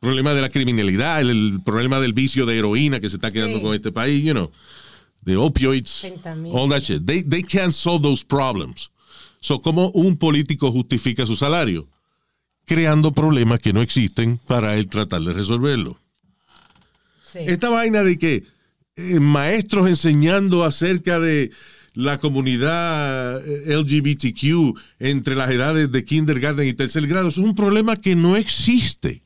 Problema de la criminalidad, el, el problema del vicio de heroína que se está quedando
Sí.
con este país, you know, de opioids, all that shit. They, they can't solve those problems. So, ¿cómo un político justifica su salario? Creando problemas que no existen para él tratar de resolverlo.
Sí.
Esta vaina de que eh, maestros enseñando acerca de la comunidad eh, LGBTQ entre las edades de kindergarten y tercer grado, es un problema que no existe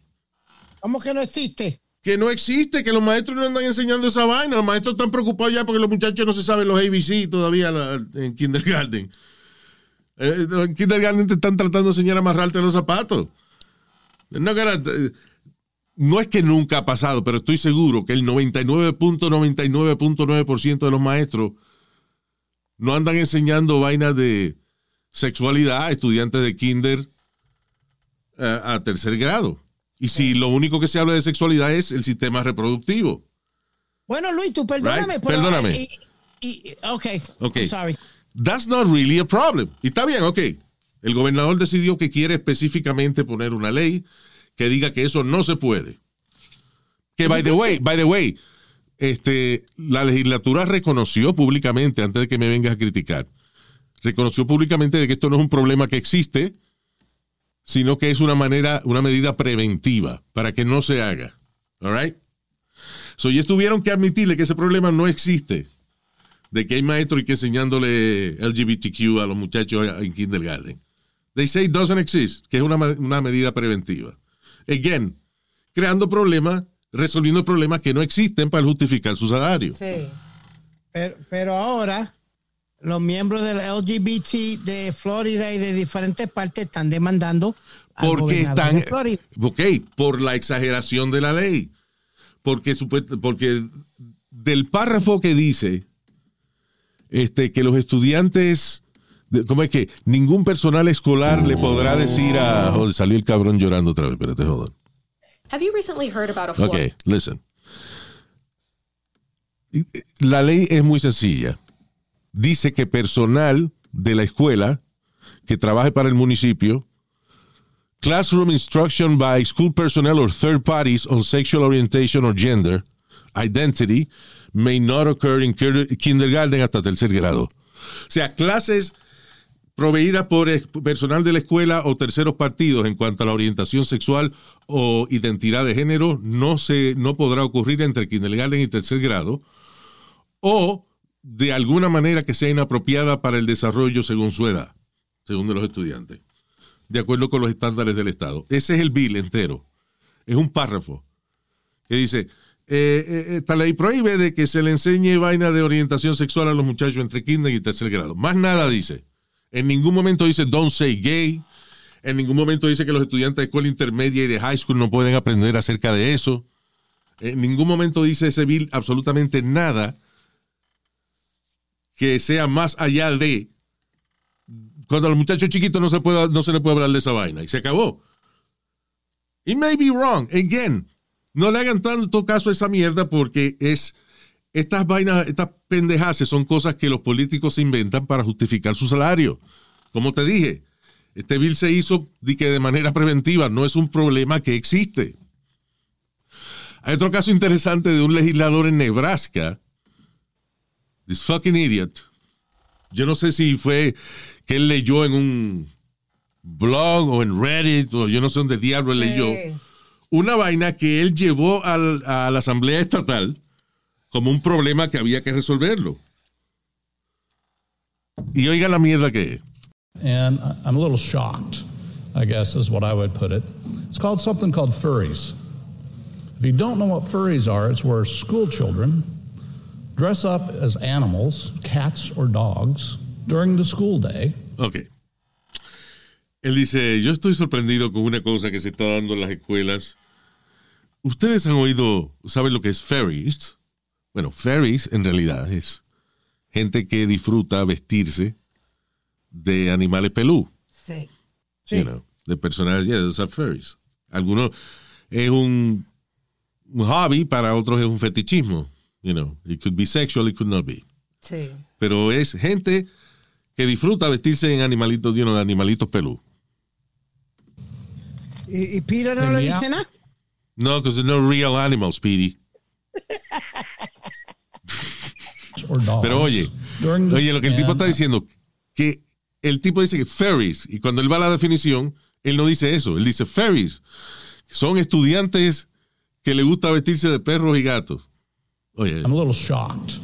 ¿Cómo que no existe?
que no existe, que los maestros no andan enseñando esa vaina. Los maestros están preocupados ya porque los muchachos no se saben los ABC todavía en kindergarten. Eh, en kindergarten te están tratando de enseñar a amarrarte los zapatos. No, eh, no es que nunca ha pasado, pero estoy seguro que el 99.99.9% de los maestros no andan enseñando vainas de sexualidad a estudiantes de kinder eh, a tercer grado. Y si lo único que se habla de sexualidad es el sistema reproductivo.
Bueno, Luis, tú perdóname.
Right.
pero-
Perdóname.
y- y- ok.
Ok.
I'm sorry.
That's not really a problem. Y está bien, ok. El gobernador decidió que quiere específicamente poner una ley que diga que eso no se puede. Que by the way, by the way, este, la legislatura reconoció públicamente, antes de que me vengas a criticar, reconoció públicamente de que esto no es un problema que existe, sino que es una manera, una medida preventiva para que no se haga. All right? So, ya tuvieron que admitirle que ese problema no existe de que hay maestros y que enseñándole LGBTQ a los muchachos en kindergarten. They say it doesn't exist, que es una, una medida preventiva. Again, creando problemas, resolviendo problemas que no existen para justificar su salario.
Sí.
Pero, pero ahora, Los miembros del LGBT de Florida y de diferentes partes están demandando al
Porque están,
de Florida.
ok, por la exageración de la ley. Porque, porque del párrafo que dice este, que los estudiantes, ¿cómo es que? Ningún personal escolar le podrá decir a... Joder, salió el cabrón llorando otra vez, espérate, joder.
Have you recently heard about a Florida?
Ok, listen. La ley es muy sencilla. Dice que personal de la escuela que trabaje para el municipio, classroom instruction by school personnel or third parties on sexual orientation or gender identity may not occur in kinder- kindergarten hasta tercer grado. O sea, clases proveídas por personal de la escuela o terceros partidos en cuanto a la orientación sexual o identidad de género no se no podrá ocurrir entre kindergarten y tercer grado o de alguna manera que sea inapropiada para el desarrollo según su edad, según de los estudiantes, de acuerdo con los estándares del Estado. Ese es el bill entero. Es un párrafo que dice, eh, eh, esta ley prohíbe de que se le enseñe vaina de orientación sexual a los muchachos entre kinder y tercer grado. Más nada dice. En ningún momento dice don't say gay. En ningún momento dice que los estudiantes de escuela intermedia y de high school no pueden aprender acerca de eso. En ningún momento dice ese bill absolutamente nada que sea más allá de cuando los muchachos chiquitos no se puede, no se le puede hablar de esa vaina y se acabó. It may be wrong. Again, no le hagan tanto caso a esa mierda porque es estas vainas, estas pendejaces son cosas que los políticos inventan para justificar su salario. Como te dije, este bill se hizo de que de manera preventiva, no es un problema que existe. Hay otro caso interesante de un legislador en Nebraska, this fucking idiot. Yo no sé si fue que él leyó en un blog o en Reddit o yo no sé dónde diablo él leyó una vaina que él llevó al- a la Asamblea Estatal como un problema que había que resolverlo. Y oiga la mierda que es.
and I'm a little shocked, I guess is what I would put it. It's called something called furries. If you don't know what furries are, it's where school children dress up as animals, cats or dogs, during the school day.
Ok. Él dice, yo estoy sorprendido con una cosa que se está dando en las escuelas. Ustedes han oído, ¿saben lo que es fairies? Bueno, fairies en realidad es gente que disfruta vestirse de animales pelú.
Sí.
you know, de personajes, yeah, those are furries. Algunos es un, un hobby, para otros es un fetichismo. You know, it could be sexual, it could not be.
Sí.
Pero es gente que disfruta vestirse en animalitos, you know, animalitos pelú.
¿Y, y Peter no le dice nada?
No, because there's no real animals,
dogs.
Pero oye, oye, lo que el tipo está diciendo, que el tipo dice que fairies, y cuando él va a la definición, él no dice eso, él dice fairies. Son estudiantes que le gusta vestirse de perros y gatos. Oh, Oye,
I'm a little shocked,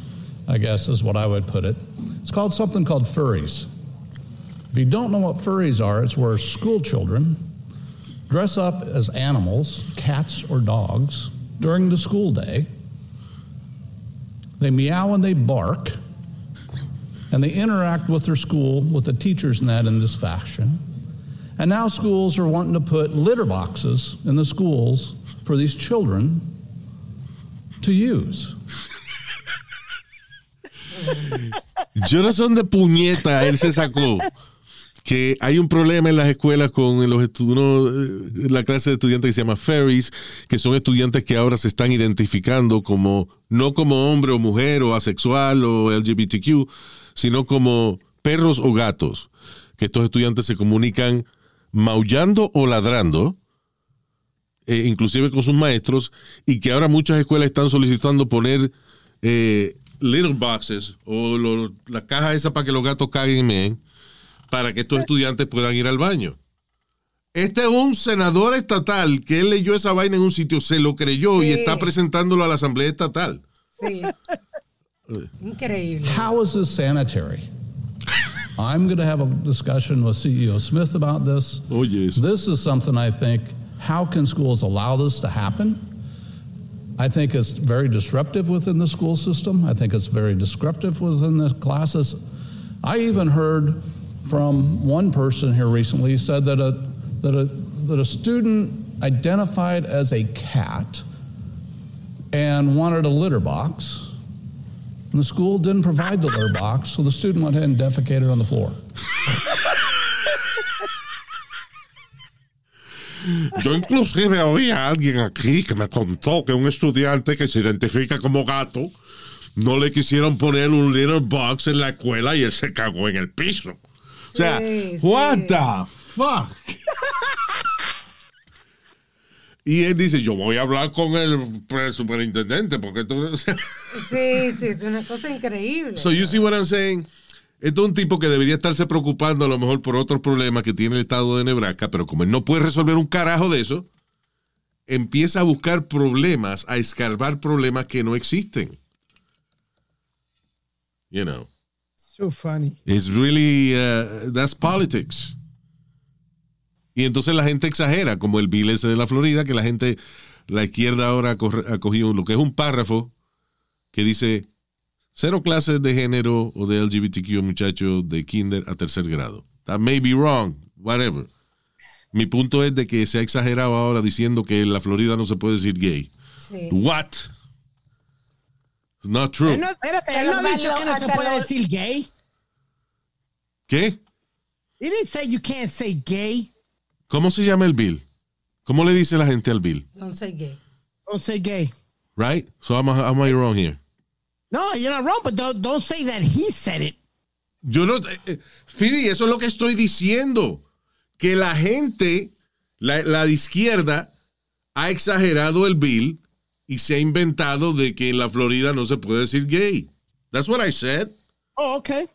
I guess is what I would put it. It's called something called furries. If you don't know what furries are, it's where school children dress up as animals, cats or dogs, during the school day. They meow and they bark, and they interact with their school, with the teachers and that in this fashion. And now schools are wanting to put litter boxes in the schools for these children to use.
sé dónde puñeta él se sacó que hay un problema en las escuelas con los uno, eh, la clase de estudiantes que se llama fairies, que son estudiantes que ahora se están identificando como, no como hombre o mujer o asexual o LGBTQ, sino como perros o gatos, que estos estudiantes se comunican maullando o ladrando, eh, inclusive con sus maestros, y que ahora muchas escuelas están solicitando poner eh, little boxes o lo- la caja esa para que los gatos caguen para que estos estudiantes puedan ir al baño. Este es un senador estatal que él leyó esa vaina en un sitio, se lo creyó y está presentándolo a la Asamblea Estatal.
Sí. *laughs* Increíble.
How is this sanitary? I'm going to have a discussion with CEO Smith about this.
Oh, yes.
This is something I think, how can schools allow this to happen? I think it's very disruptive within the school system. I think it's very disruptive within the classes. I even heard from one person here recently He said that a that a that a student identified as a cat and wanted a litter box. And the school didn't provide the litter box, so the student went ahead and defecated on the floor.
Yo inclusive oí a alguien aquí que me contó que un estudiante que se identifica como gato no le quisieron poner un litter box en la escuela y él se cagó en el piso. O sea,
Sí,
what
sí.
the fuck? y él dice, yo voy a hablar con el superintendente porque tú... *laughs*
Sí, sí, es una cosa increíble.
So you see what I'm saying? Esto es un tipo que debería estarse preocupando a lo mejor por otros problemas que tiene el estado de Nebraska, pero como él no puede resolver un carajo de eso, empieza a buscar problemas, a escarbar problemas que no existen. You know,
So funny.
it's really, uh, that's politics. Y entonces la gente exagera, como el bill ese de la Florida, que la gente, la izquierda ahora ha cogido lo que es un párrafo que dice cero clases de género o de LGBTQ muchachos de kinder a tercer grado. That may be wrong, whatever. Mi punto es de que se ha exagerado ahora diciendo que en la Florida no se puede decir gay.
Sí.
What? It's not true.
Él no, espérate, él no ha dicho que no se puede decir gay.
¿Qué?
He didn't say you can't say gay.
¿Cómo se llama el bill? ¿Cómo le dice la gente al bill?
Don't say gay.
Don't say gay.
Right? So am I, am I wrong here?
No, you're not wrong, but don't, don't say that he said it.
Yo no. eh, eh, Fidi, eso es lo que estoy diciendo. Que la gente, la, la de izquierda, ha exagerado el bill y se ha inventado de que en la Florida no se puede decir gay. That's what I said.
Oh, okay.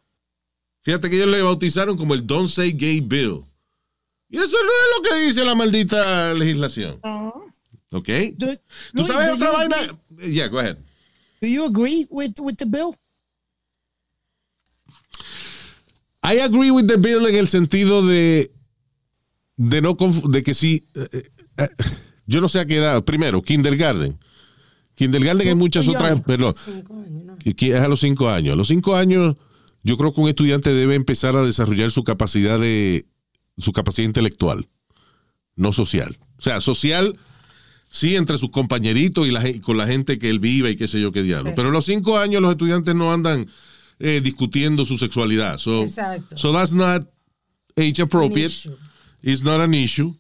Fíjate que ellos le bautizaron como el Don't Say Gay Bill. Y eso no es lo que dice la maldita legislación. ¿Ok? ¿Tú
Luis,
sabes
do
otra
you
vaina?
agree-
Yeah, go ahead.
Do you agree with, with the bill?
I agree with the bill en el sentido de de no conf- de que sí eh, eh, eh, yo no sé a qué edad primero kindergarten kindergarten hay muchas otras
años.
perdón
Cinco años, ¿no?
que- que es a los cinco años a los cinco años yo creo que un estudiante debe empezar a desarrollar su capacidad de su capacidad intelectual no social o sea social sí entre sus compañeritos y la, con la gente que él vive y qué sé yo qué diablo
Sí.
pero a los cinco años los estudiantes no andan eh, discutiendo su sexualidad so,
Exacto.
so that's not age appropriate. It's not an issue.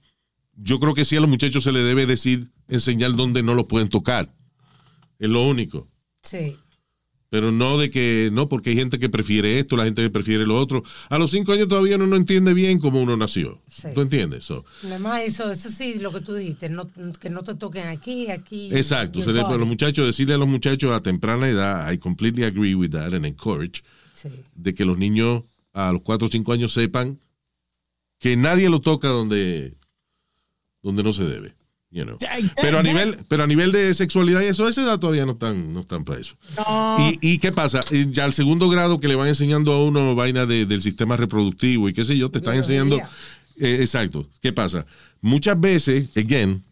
Yo creo que sí a los muchachos se les debe decir, enseñar dónde no lo pueden tocar. Es lo único.
Sí.
Pero no de que, no, porque hay gente que prefiere esto, la gente que prefiere lo otro. A los cinco años todavía uno no entiende bien cómo uno nació.
Sí.
¿Tú entiendes? So,
Además, eso, eso sí, lo que tú dijiste, no, que no te toquen aquí, aquí.
exacto. Se le- los muchachos, decirle a los muchachos a temprana edad, I completely agree with that and encourage,
Sí.
de que los niños a los cuatro o cinco años sepan que nadie lo toca donde, donde no se debe. You know.
Ay,
Pero a nivel, pero a nivel de sexualidad y eso, esa edad todavía no están, no están para eso.
No.
¿Y, y qué pasa? Ya al segundo grado que le van enseñando a uno vaina de- del sistema reproductivo y qué sé yo, te están enseñando. eh, exacto. ¿Qué pasa? Muchas veces, again,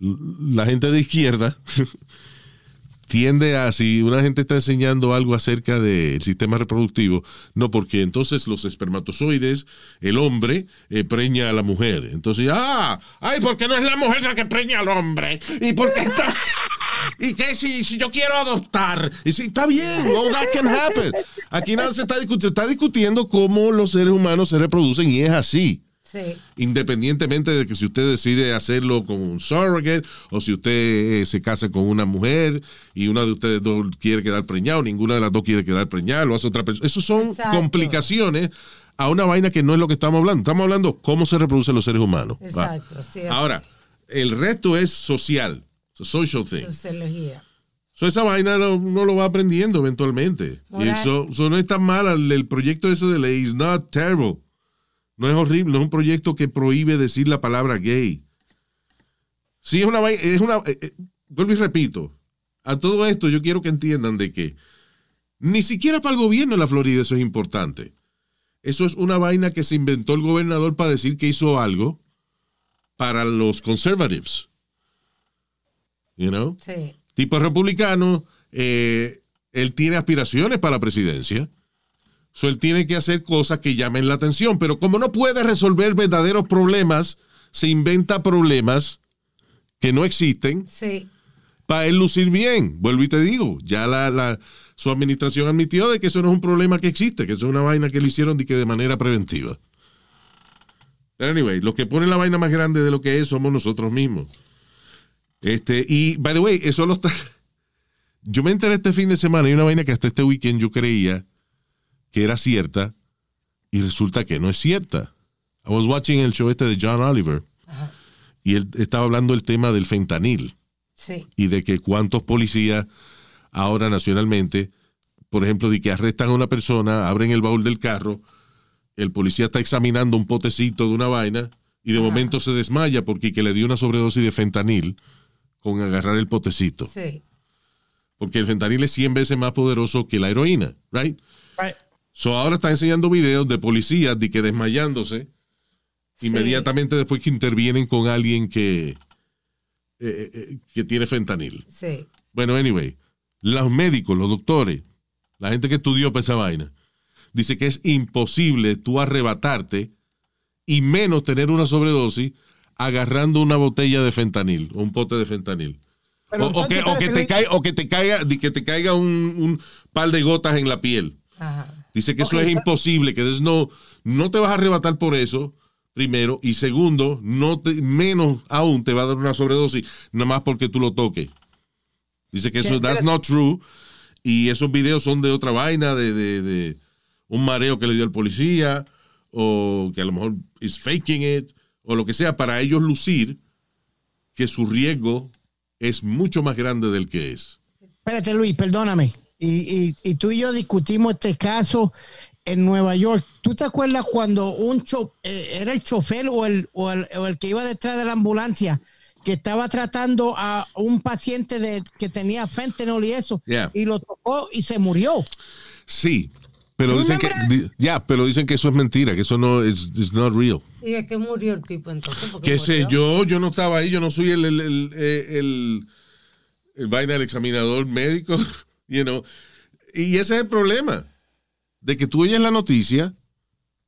la gente de izquierda *laughs* tiende a, si una gente está enseñando algo acerca del sistema reproductivo, no, porque entonces los espermatozoides, el hombre, eh, preña a la mujer. Entonces, ah, ay, porque no es la mujer la que preña al hombre. ¿Y por qué entonces? ¿Y qué si, si yo quiero adoptar? Y si está bien, all that can happen. Aquí nada se está, discu- se está discutiendo cómo los seres humanos se reproducen y es así
Sí.
independientemente de que si usted decide hacerlo con un surrogate o si usted eh, se casa con una mujer y una de ustedes dos quiere quedar preñado, ninguna de las dos quiere quedar preñada, lo hace otra persona. Esos son
Exacto.
complicaciones a una vaina que no es lo que estamos hablando. Estamos hablando cómo se reproducen los seres humanos.
Exacto. Sí,
Ahora, el resto es social, social thing.
sociología.
So, esa vaina lo- uno lo va aprendiendo eventualmente. Y eso, eso no es tan mal. El, el proyecto ese de ley is not terrible. No es horrible. No es un proyecto que prohíbe decir la palabra gay. Sí, es una vaina. Es una, eh, eh, vuelvo y repito. A todo esto yo quiero que entiendan de que ni siquiera para el gobierno de la Florida eso es importante. Eso es una vaina que se inventó el gobernador para decir que hizo algo para los conservatives. You know?
Sí.
tipo republicano, eh, él tiene aspiraciones para la presidencia, So, él tiene que hacer cosas que llamen la atención, pero como no puede resolver verdaderos problemas, se inventa problemas que no existen
Sí.
para él lucir bien. Vuelvo y te digo, ya la, la- su administración admitió de que eso no es un problema que existe, que eso es una vaina que lo hicieron de, que de manera preventiva. Anyway, los que ponen la vaina más grande de lo que es somos nosotros mismos. Este, y, by the way, eso lo está... *laughs* Yo me enteré este fin de semana, hay una vaina que hasta este weekend yo creía que era cierta y resulta que no es cierta. I was watching el show este de John Oliver y él estaba hablando del tema del fentanil
Sí.
y de que cuántos policías ahora nacionalmente, por ejemplo, de que arrestan a una persona, abren el baúl del carro, el policía está examinando un potecito de una vaina y de momento se desmaya porque que le dio una sobredosis de fentanil con agarrar el potecito.
Sí.
Porque el fentanil es 100 veces más poderoso que la heroína, right?
Right.
So ahora está enseñando videos de policías de que desmayándose inmediatamente después que intervienen con alguien que, eh, eh, que tiene fentanil.
Sí.
Bueno, anyway, los médicos, los doctores, la gente que estudió para esa vaina, dice que es imposible tú arrebatarte y menos tener una sobredosis agarrando una botella de fentanil o un pote de fentanil.
Pero
o, o que, o que te caiga, o que te caiga, que te caiga un, un par de gotas en la piel.
Ajá.
Dice que eso es
pero-
imposible, que no, no te vas a arrebatar por eso, primero, y segundo, no te, menos aún te va a dar una sobredosis, nada más porque tú lo toques. Dice que eso, that's not true, y esos videos son de otra vaina, de, de, de un mareo que le dio al policía, o que a lo mejor is faking it, o lo que sea, para ellos lucir que su riesgo es mucho más grande del que es.
Espérate, Luis, perdóname. Y, y- y tú y yo discutimos este caso en Nueva York. ¿Tú te acuerdas cuando un cho- eh, era el chofer o el, o, el, o el que iba detrás de la ambulancia que estaba tratando a un paciente de, que tenía fentanyl y eso
Yeah.
y lo tocó y se murió?
Sí, pero dicen que di- ya, pero dicen que eso es mentira, que eso no es it's not real.
¿Y de qué murió el tipo entonces? ¿Por qué
¿Qué sé yo? Yo no estaba ahí, yo no soy el el, el, el- el vaina del examinador médico, *laughs* you know. Y ese es el problema, de que tú oyes la noticia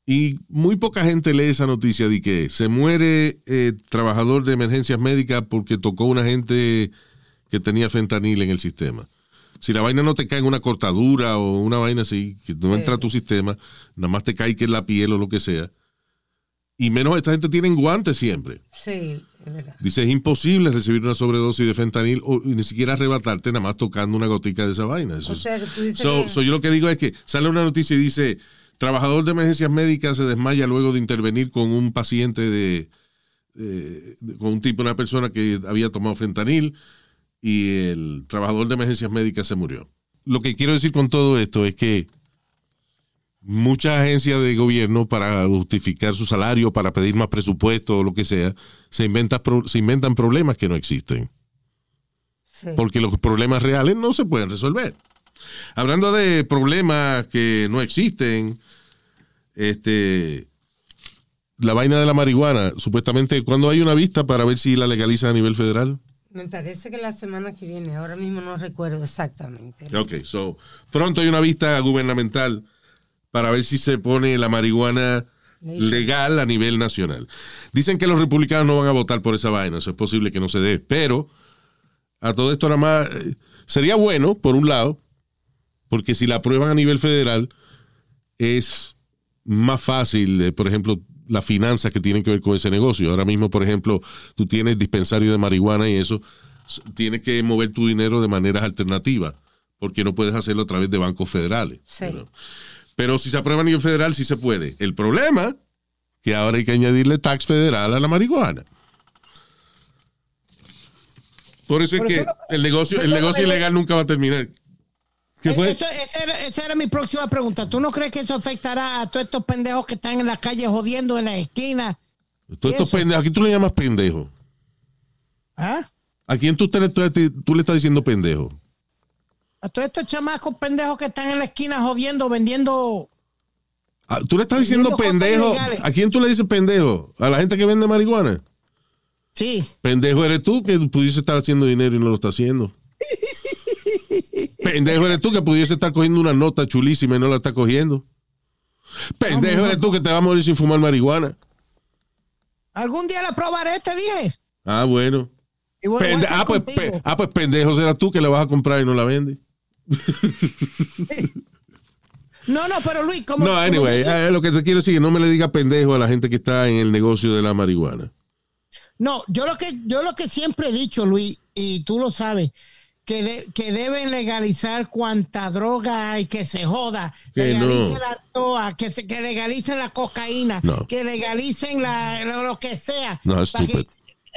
y muy poca gente lee esa noticia de que se muere eh, trabajador de emergencias médicas porque tocó una gente que tenía fentanil en el sistema. Si la vaina no te cae en una cortadura o una vaina así, que no entra a tu sistema, nada más te cae que en la piel o lo que sea. Y menos esta gente tiene guantes siempre.
Sí.
Dice, es imposible recibir una sobredosis de fentanil o ni siquiera arrebatarte nada más tocando una gotica de esa vaina. Eso
O
es-
sea, que tú dices
So-
que-
so yo lo que digo es que sale una noticia y dice, trabajador de emergencias médicas se desmaya luego de intervenir con un paciente de- con un tipo, una persona que había tomado fentanil y el trabajador de emergencias médicas se murió. Lo que quiero decir con todo esto es que muchas agencias de gobierno para justificar su salario, para pedir más presupuesto o lo que sea, se, inventa se inventan problemas que no existen.
Sí.
Porque los problemas reales no se pueden resolver. Hablando de problemas que no existen, este, la vaina de la marihuana, supuestamente, cuando hay una vista para ver si la legaliza a nivel federal?
Me parece que la semana que viene, ahora mismo no recuerdo exactamente.
Ok, so, pronto hay una vista gubernamental para ver si se pone la marihuana legal a nivel nacional. Dicen que los republicanos no van a votar por esa vaina, eso es posible que no se dé, pero a todo esto nada más eh, sería bueno, por un lado, porque si la aprueban a nivel federal es más fácil, eh, por ejemplo, las finanzas que tienen que ver con ese negocio. Ahora mismo, por ejemplo, tú tienes dispensario de marihuana y eso, tienes que mover tu dinero de maneras alternativas, porque no puedes hacerlo a través de bancos federales.
Sí.
Pero si se aprueba a nivel federal, sí se puede. El problema, que ahora hay que añadirle tax federal a la marihuana. Por eso es
Pero
que
no-
el negocio, el
no-
negocio ilegal nunca va a terminar. ¿Qué fue?
Eso- esa, era, esa era mi próxima pregunta. ¿Tú no crees que eso afectará a todos estos pendejos que están en la calle jodiendo en las esquinas?
Todos estos
eso.
pendejos, aquí tú le llamas pendejo.
¿Ah?
¿A quién tú, te- tú- tú le estás diciendo pendejo?
A todos estos chamacos pendejos que están en la esquina jodiendo, vendiendo.
Ah, ¿Tú le estás diciendo pendejo?
ilegales.
¿A quién tú le dices pendejo? ¿A la gente que vende marihuana?
Sí.
Pendejo eres tú que pudiese estar haciendo dinero y no lo está haciendo. Pendejo eres tú que pudiese estar cogiendo una nota chulísima y no la está cogiendo. Pendejo eres tú que te vas a morir sin fumar marihuana.
Algún día la probaré, te dije.
Ah, bueno.
Voy- voy
ah, pues, ah, pues pendejo serás tú que la vas a comprar y no la vendes.
No, no, pero Luis, como.
No,
como
anyway,
yo-
eh, lo que te quiero decir es que no me le diga pendejo a la gente que está en el negocio de la marihuana.
No, yo lo que yo lo que siempre he dicho, Luis, y tú lo sabes, que, de- que deben legalizar cuanta droga hay, que se joda,
Que
legalicen
no.
la toa, que, se- que legalicen la cocaína,
No.
que legalicen la, lo, que sea.
No,
que-
stupid.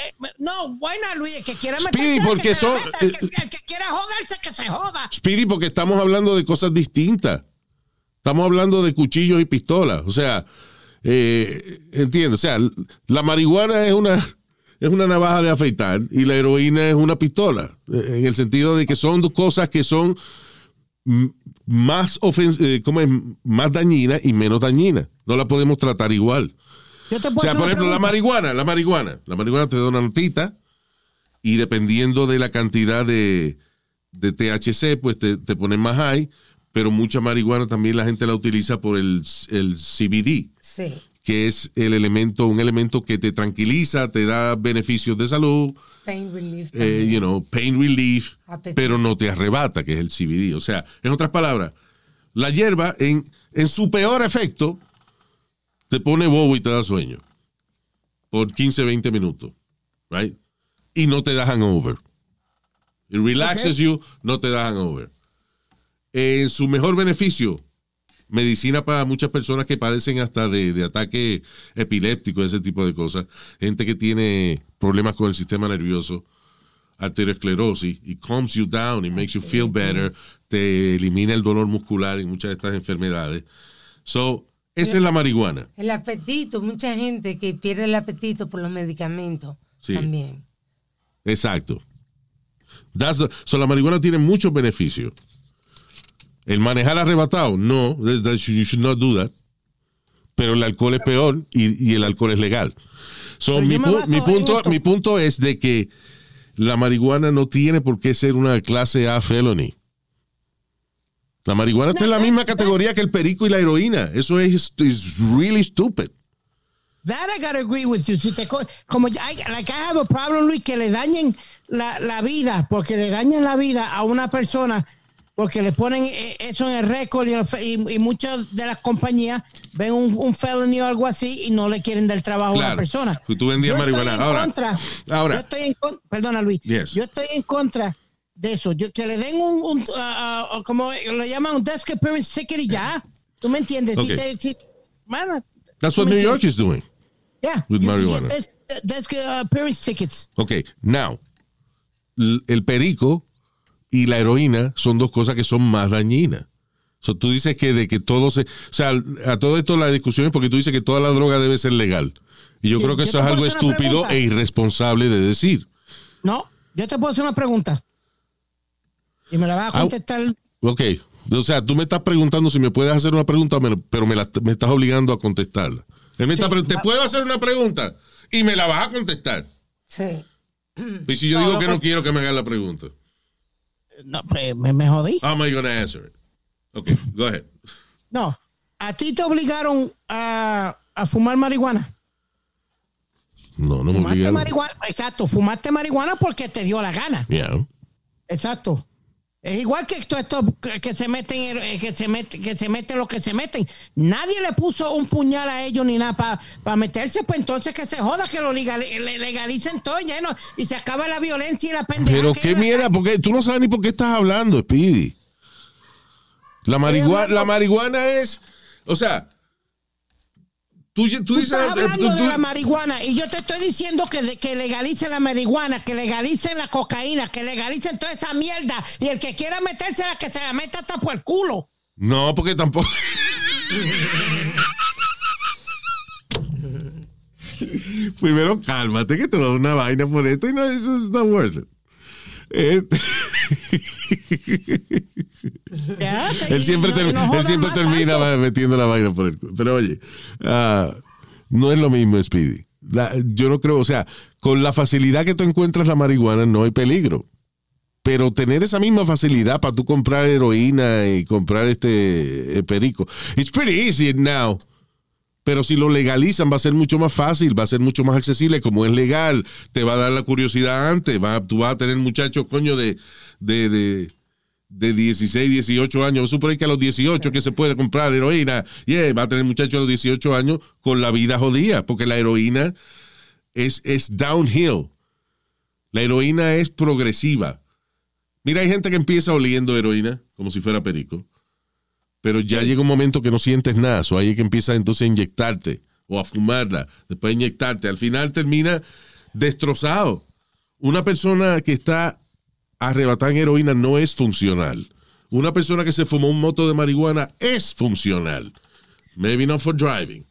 Eh, no, bueno, Luis, el que quiera
Speedy,
meterse,
porque
que se la
son-
meta, el, que, el que quiera joderse, que se joda.
Speedy, porque estamos hablando de cosas distintas. Estamos hablando de cuchillos y pistolas. O sea, eh, entiendo. O sea, la marihuana es una, es una navaja de afeitar y la heroína es una pistola. eh, En el sentido de que son dos cosas que son más, ofens eh, ¿cómo es? más dañinas y menos dañinas. No la podemos tratar igual.
Yo te
O sea,
hacer
por ejemplo, la marihuana, la marihuana. La marihuana te da una notita y dependiendo de la cantidad de, de THC, pues te, te ponen más high, pero mucha marihuana también la gente la utiliza por el, el CBD,
Sí.
que es el elemento, un elemento que te tranquiliza, te da beneficios de salud,
Pain relief.
eh, you know, pain relief,
Apetito.
pero no te arrebata, que es el CBD. O sea, en otras palabras, la hierba en, en su peor efecto te pone bobo y te da sueño por 15, 20 minutos, right? Y no te da hangover. It relaxes you, no te da hangover. En su mejor beneficio, medicina para muchas personas que padecen hasta de, de ataque epiléptico, ese tipo de cosas. Gente que tiene problemas con el sistema nervioso, arteriosclerosis, y calms you down, it makes you feel better, te elimina el dolor muscular en muchas de estas enfermedades. So, esa es la marihuana.
El apetito, mucha gente que pierde el apetito por los medicamentos
Sí.
también.
Exacto. That's the- so la marihuana tiene muchos beneficios. El manejar arrebatado, no, that- that you should not do that. Pero el alcohol es peor y, y el alcohol es legal. So, mi, pu- punto, mi punto es de que la marihuana no tiene por qué ser una clase A felony. La marihuana está en la misma categoría que el perico y la heroína. Eso es is really stupid.
That I gotta agree with you. Si te co- como I, like I have a problem, Luis, que le dañen la, la vida, porque le dañen la vida a una persona, porque le ponen eh, eso en el récord y, y- y muchas de las compañías ven un, un felony o algo así y no le quieren dar trabajo a
Claro.
una persona.
Si tú vendías marihuana. Ahora,
contra-
ahora.
yo estoy en con- perdona Luis,
Yes.
yo estoy en contra de eso. Yo, que le den un, un, ah, como lo llaman un desk appearance ticket y ya. ¿Tú me entiendes? Si
Okay.
te- si- mano,
That's
¿tú
what New
entiendes?
York is doing.
Yeah.
With
you-
marijuana.
desk- desk, uh, appearance tickets.
Ok, now, el perico y la heroína son dos cosas que son más dañinas. So, tú dices que de que todo se... O sea, a todo esto la discusión es porque tú dices que toda la droga debe ser legal. Y yo creo que eso
te
es algo estúpido
pregunta.
e irresponsable de decir.
No, yo te puedo hacer una pregunta. Y me la vas a
Ah,
contestar.
Ok, o sea, tú me estás preguntando si me puedes hacer una pregunta, pero me, la- me estás obligando a contestarla. Él me está pre- ¿Te puedo hacer una pregunta? Y me la vas a contestar.
Sí.
Y si yo
No,
digo
no,
que
no.
quiero que me hagas la pregunta.
No, pues, me, me jodí.
How am I gonna answer it? Ok, go ahead.
No, a ti te obligaron a, a fumar marihuana.
No, no me
Fumaste
obligaron.
marihuana. Exacto, fumaste marihuana porque te dio la gana.
Yeah.
Exacto. Es igual que esto, esto que- se meten, eh, que se mete, que se meten lo que se meten. Nadie le puso un puñal a ellos ni nada para meterse, pues entonces que se joda, que lo legal- le- legalicen todo ya, ¿no? y se acaba la violencia y la pendeja.
Pero
que
qué mierda, porque tú no sabes ni por qué estás hablando, Speedy. La marihuana, la marihuana es, o sea, tú, tú
Tú
dices,
estás
eh,
hablando
tú- tú-
de la marihuana y yo te estoy diciendo que, de- que legalicen la marihuana, que legalicen la cocaína, que legalicen toda esa mierda y el que quiera metérsela, que se la meta hasta por el culo.
no, porque tampoco. *laughs* Primero cálmate que te va a dar una vaina por esto y no, eso es not worth it. Este-
Ya, *laughs*
él siempre,
no-
ter-
no
él siempre termina
tanto.
metiendo la vaina por el culo. Pero oye, ah, no es lo mismo, Speedy. La- yo no creo, o sea, con la facilidad que tú encuentras la marihuana no hay peligro. pero tener esa misma facilidad para tú comprar heroína y comprar este eh, perico. It's pretty easy now. Pero si lo legalizan va a ser mucho más fácil, va a ser mucho más accesible. Como es legal, te va a dar la curiosidad antes. Va, tú vas a tener muchachos, coño, de, de, de, de 16, 18 años. Supongo que a los 18 que se puede comprar heroína. Yeah, va a tener muchachos a los 18 años con la vida jodida, porque la heroína es, es downhill. La heroína es progresiva. Mira, hay gente que empieza oliendo heroína como si fuera perico, pero ya llega un momento que no sientes nada, o hay que empieza entonces a inyectarte o a fumarla, después a inyectarte. Al final termina destrozado. Una persona que está arrebatada en heroína no es funcional. Una persona que se fumó un moto de marihuana es funcional. Maybe not for driving.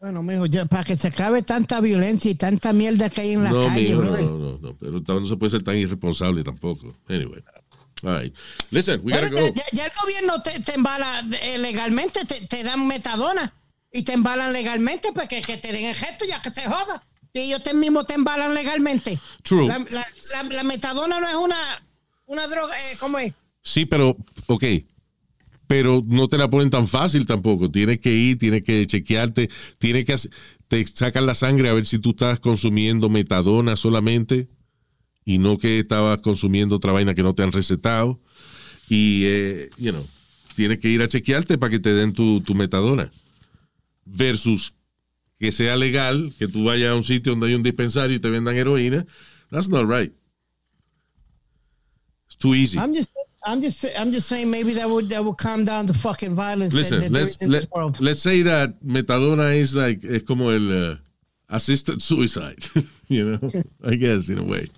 Bueno, mijo, ya, para que se acabe tanta violencia y tanta mierda que hay en la
no,
calle,
mijo,
brother.
no, no, no, pero no se puede ser tan irresponsable tampoco. Anyway. All right. Listen, we gotta go.
ya, ya el gobierno te, te embala eh, legalmente, te, te dan metadona y te embalan legalmente, pues que, que te den el gesto ya que se joda. Y ellos te mismo te embalan legalmente.
True.
La, la- la- la metadona no es una, una droga, eh, ¿cómo es?
Sí, pero, ok. Pero no te la ponen tan fácil tampoco. Tienes que ir, tienes que chequearte, tienes que hacer- te sacan la sangre a ver si tú estás consumiendo metadona solamente y no que estabas consumiendo otra vaina que no te han recetado. Y, eh, you know, tienes que ir a chequearte para que te den tu, tu metadona. Versus que sea legal, que tú vayas a un sitio donde hay un dispensario y te vendan heroína. That's not right. It's too easy.
I'm just, I'm just, I'm just saying maybe that would that would calm down the fucking violence that,
Listen,
that
let's,
in
let,
this world.
let's say that metadona is like, es como el uh, assisted suicide, *laughs* you know, *laughs* I guess, in a way.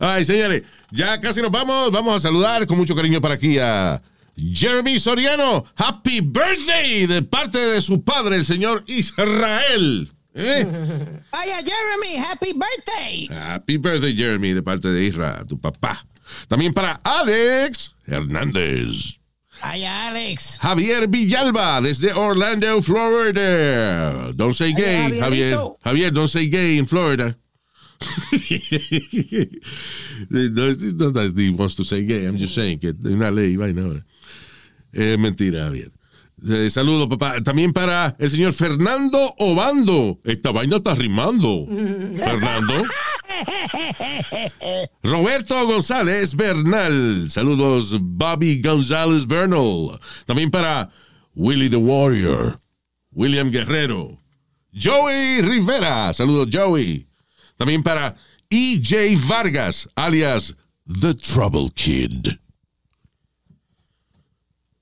Ay, señores, ya casi nos vamos. Vamos a saludar con mucho cariño para aquí a Jeremy Soriano. Happy birthday de parte de su padre, el señor Israel. ¿Eh? *laughs*
Vaya, Jeremy, happy birthday.
Happy birthday, Jeremy, de parte de Isra, tu papá. También para Alex Hernández.
Vaya, Alex.
Javier Villalba, desde Orlando, Florida. Don't say gay,
Ay,
Javier. Javier, don't say gay in Florida. *laughs* no, that he wants to say gay. I'm just saying que una ley vaina ahora. Es mentira, Javier. Eh, saludo, papá. También para el señor Fernando Obando. Esta vaina está rimando. *laughs* Fernando. Roberto González Bernal. Saludos, Bobby González Bernal. También para Willie the Warrior. William Guerrero. Joey Rivera. Saludos, Joey. También para EJ Vargas, alias The Trouble Kid.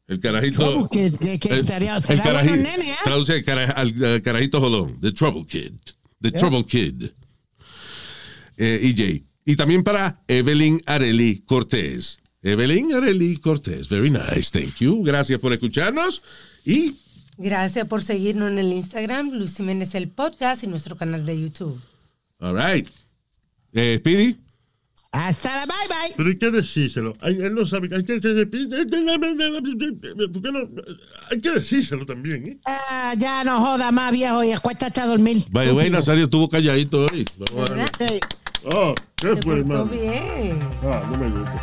El carajito.
Trouble Kid, que- que
el,
estaría-
el
será
caraji-
bueno, nene, ¿eh?
Traduce cara- al al carajito jodón. The Trouble Kid. The
Yeah.
Trouble Kid. Eh, EJ. Y también para Evelyn Areli Cortés. Evelyn Areli Cortés. Very nice. Thank you. Gracias por escucharnos. Y
Gracias por seguirnos en el Instagram, Luis Jiménez el podcast y nuestro canal de YouTube.
All right. Eh, Speedy.
Hasta la bye bye.
Pero hay que decírselo. Ay, él no sabe. Hay que, ¿por qué no? Hay que decírselo también. ¿eh?
Ah, ya no joda más, viejo, y acuéstate a dormir.
By the way, Nazario estuvo calladito hoy. Vamos a.
Oh, ¿qué
Se
fue, hermano?
bien.
Ah, no me gusta.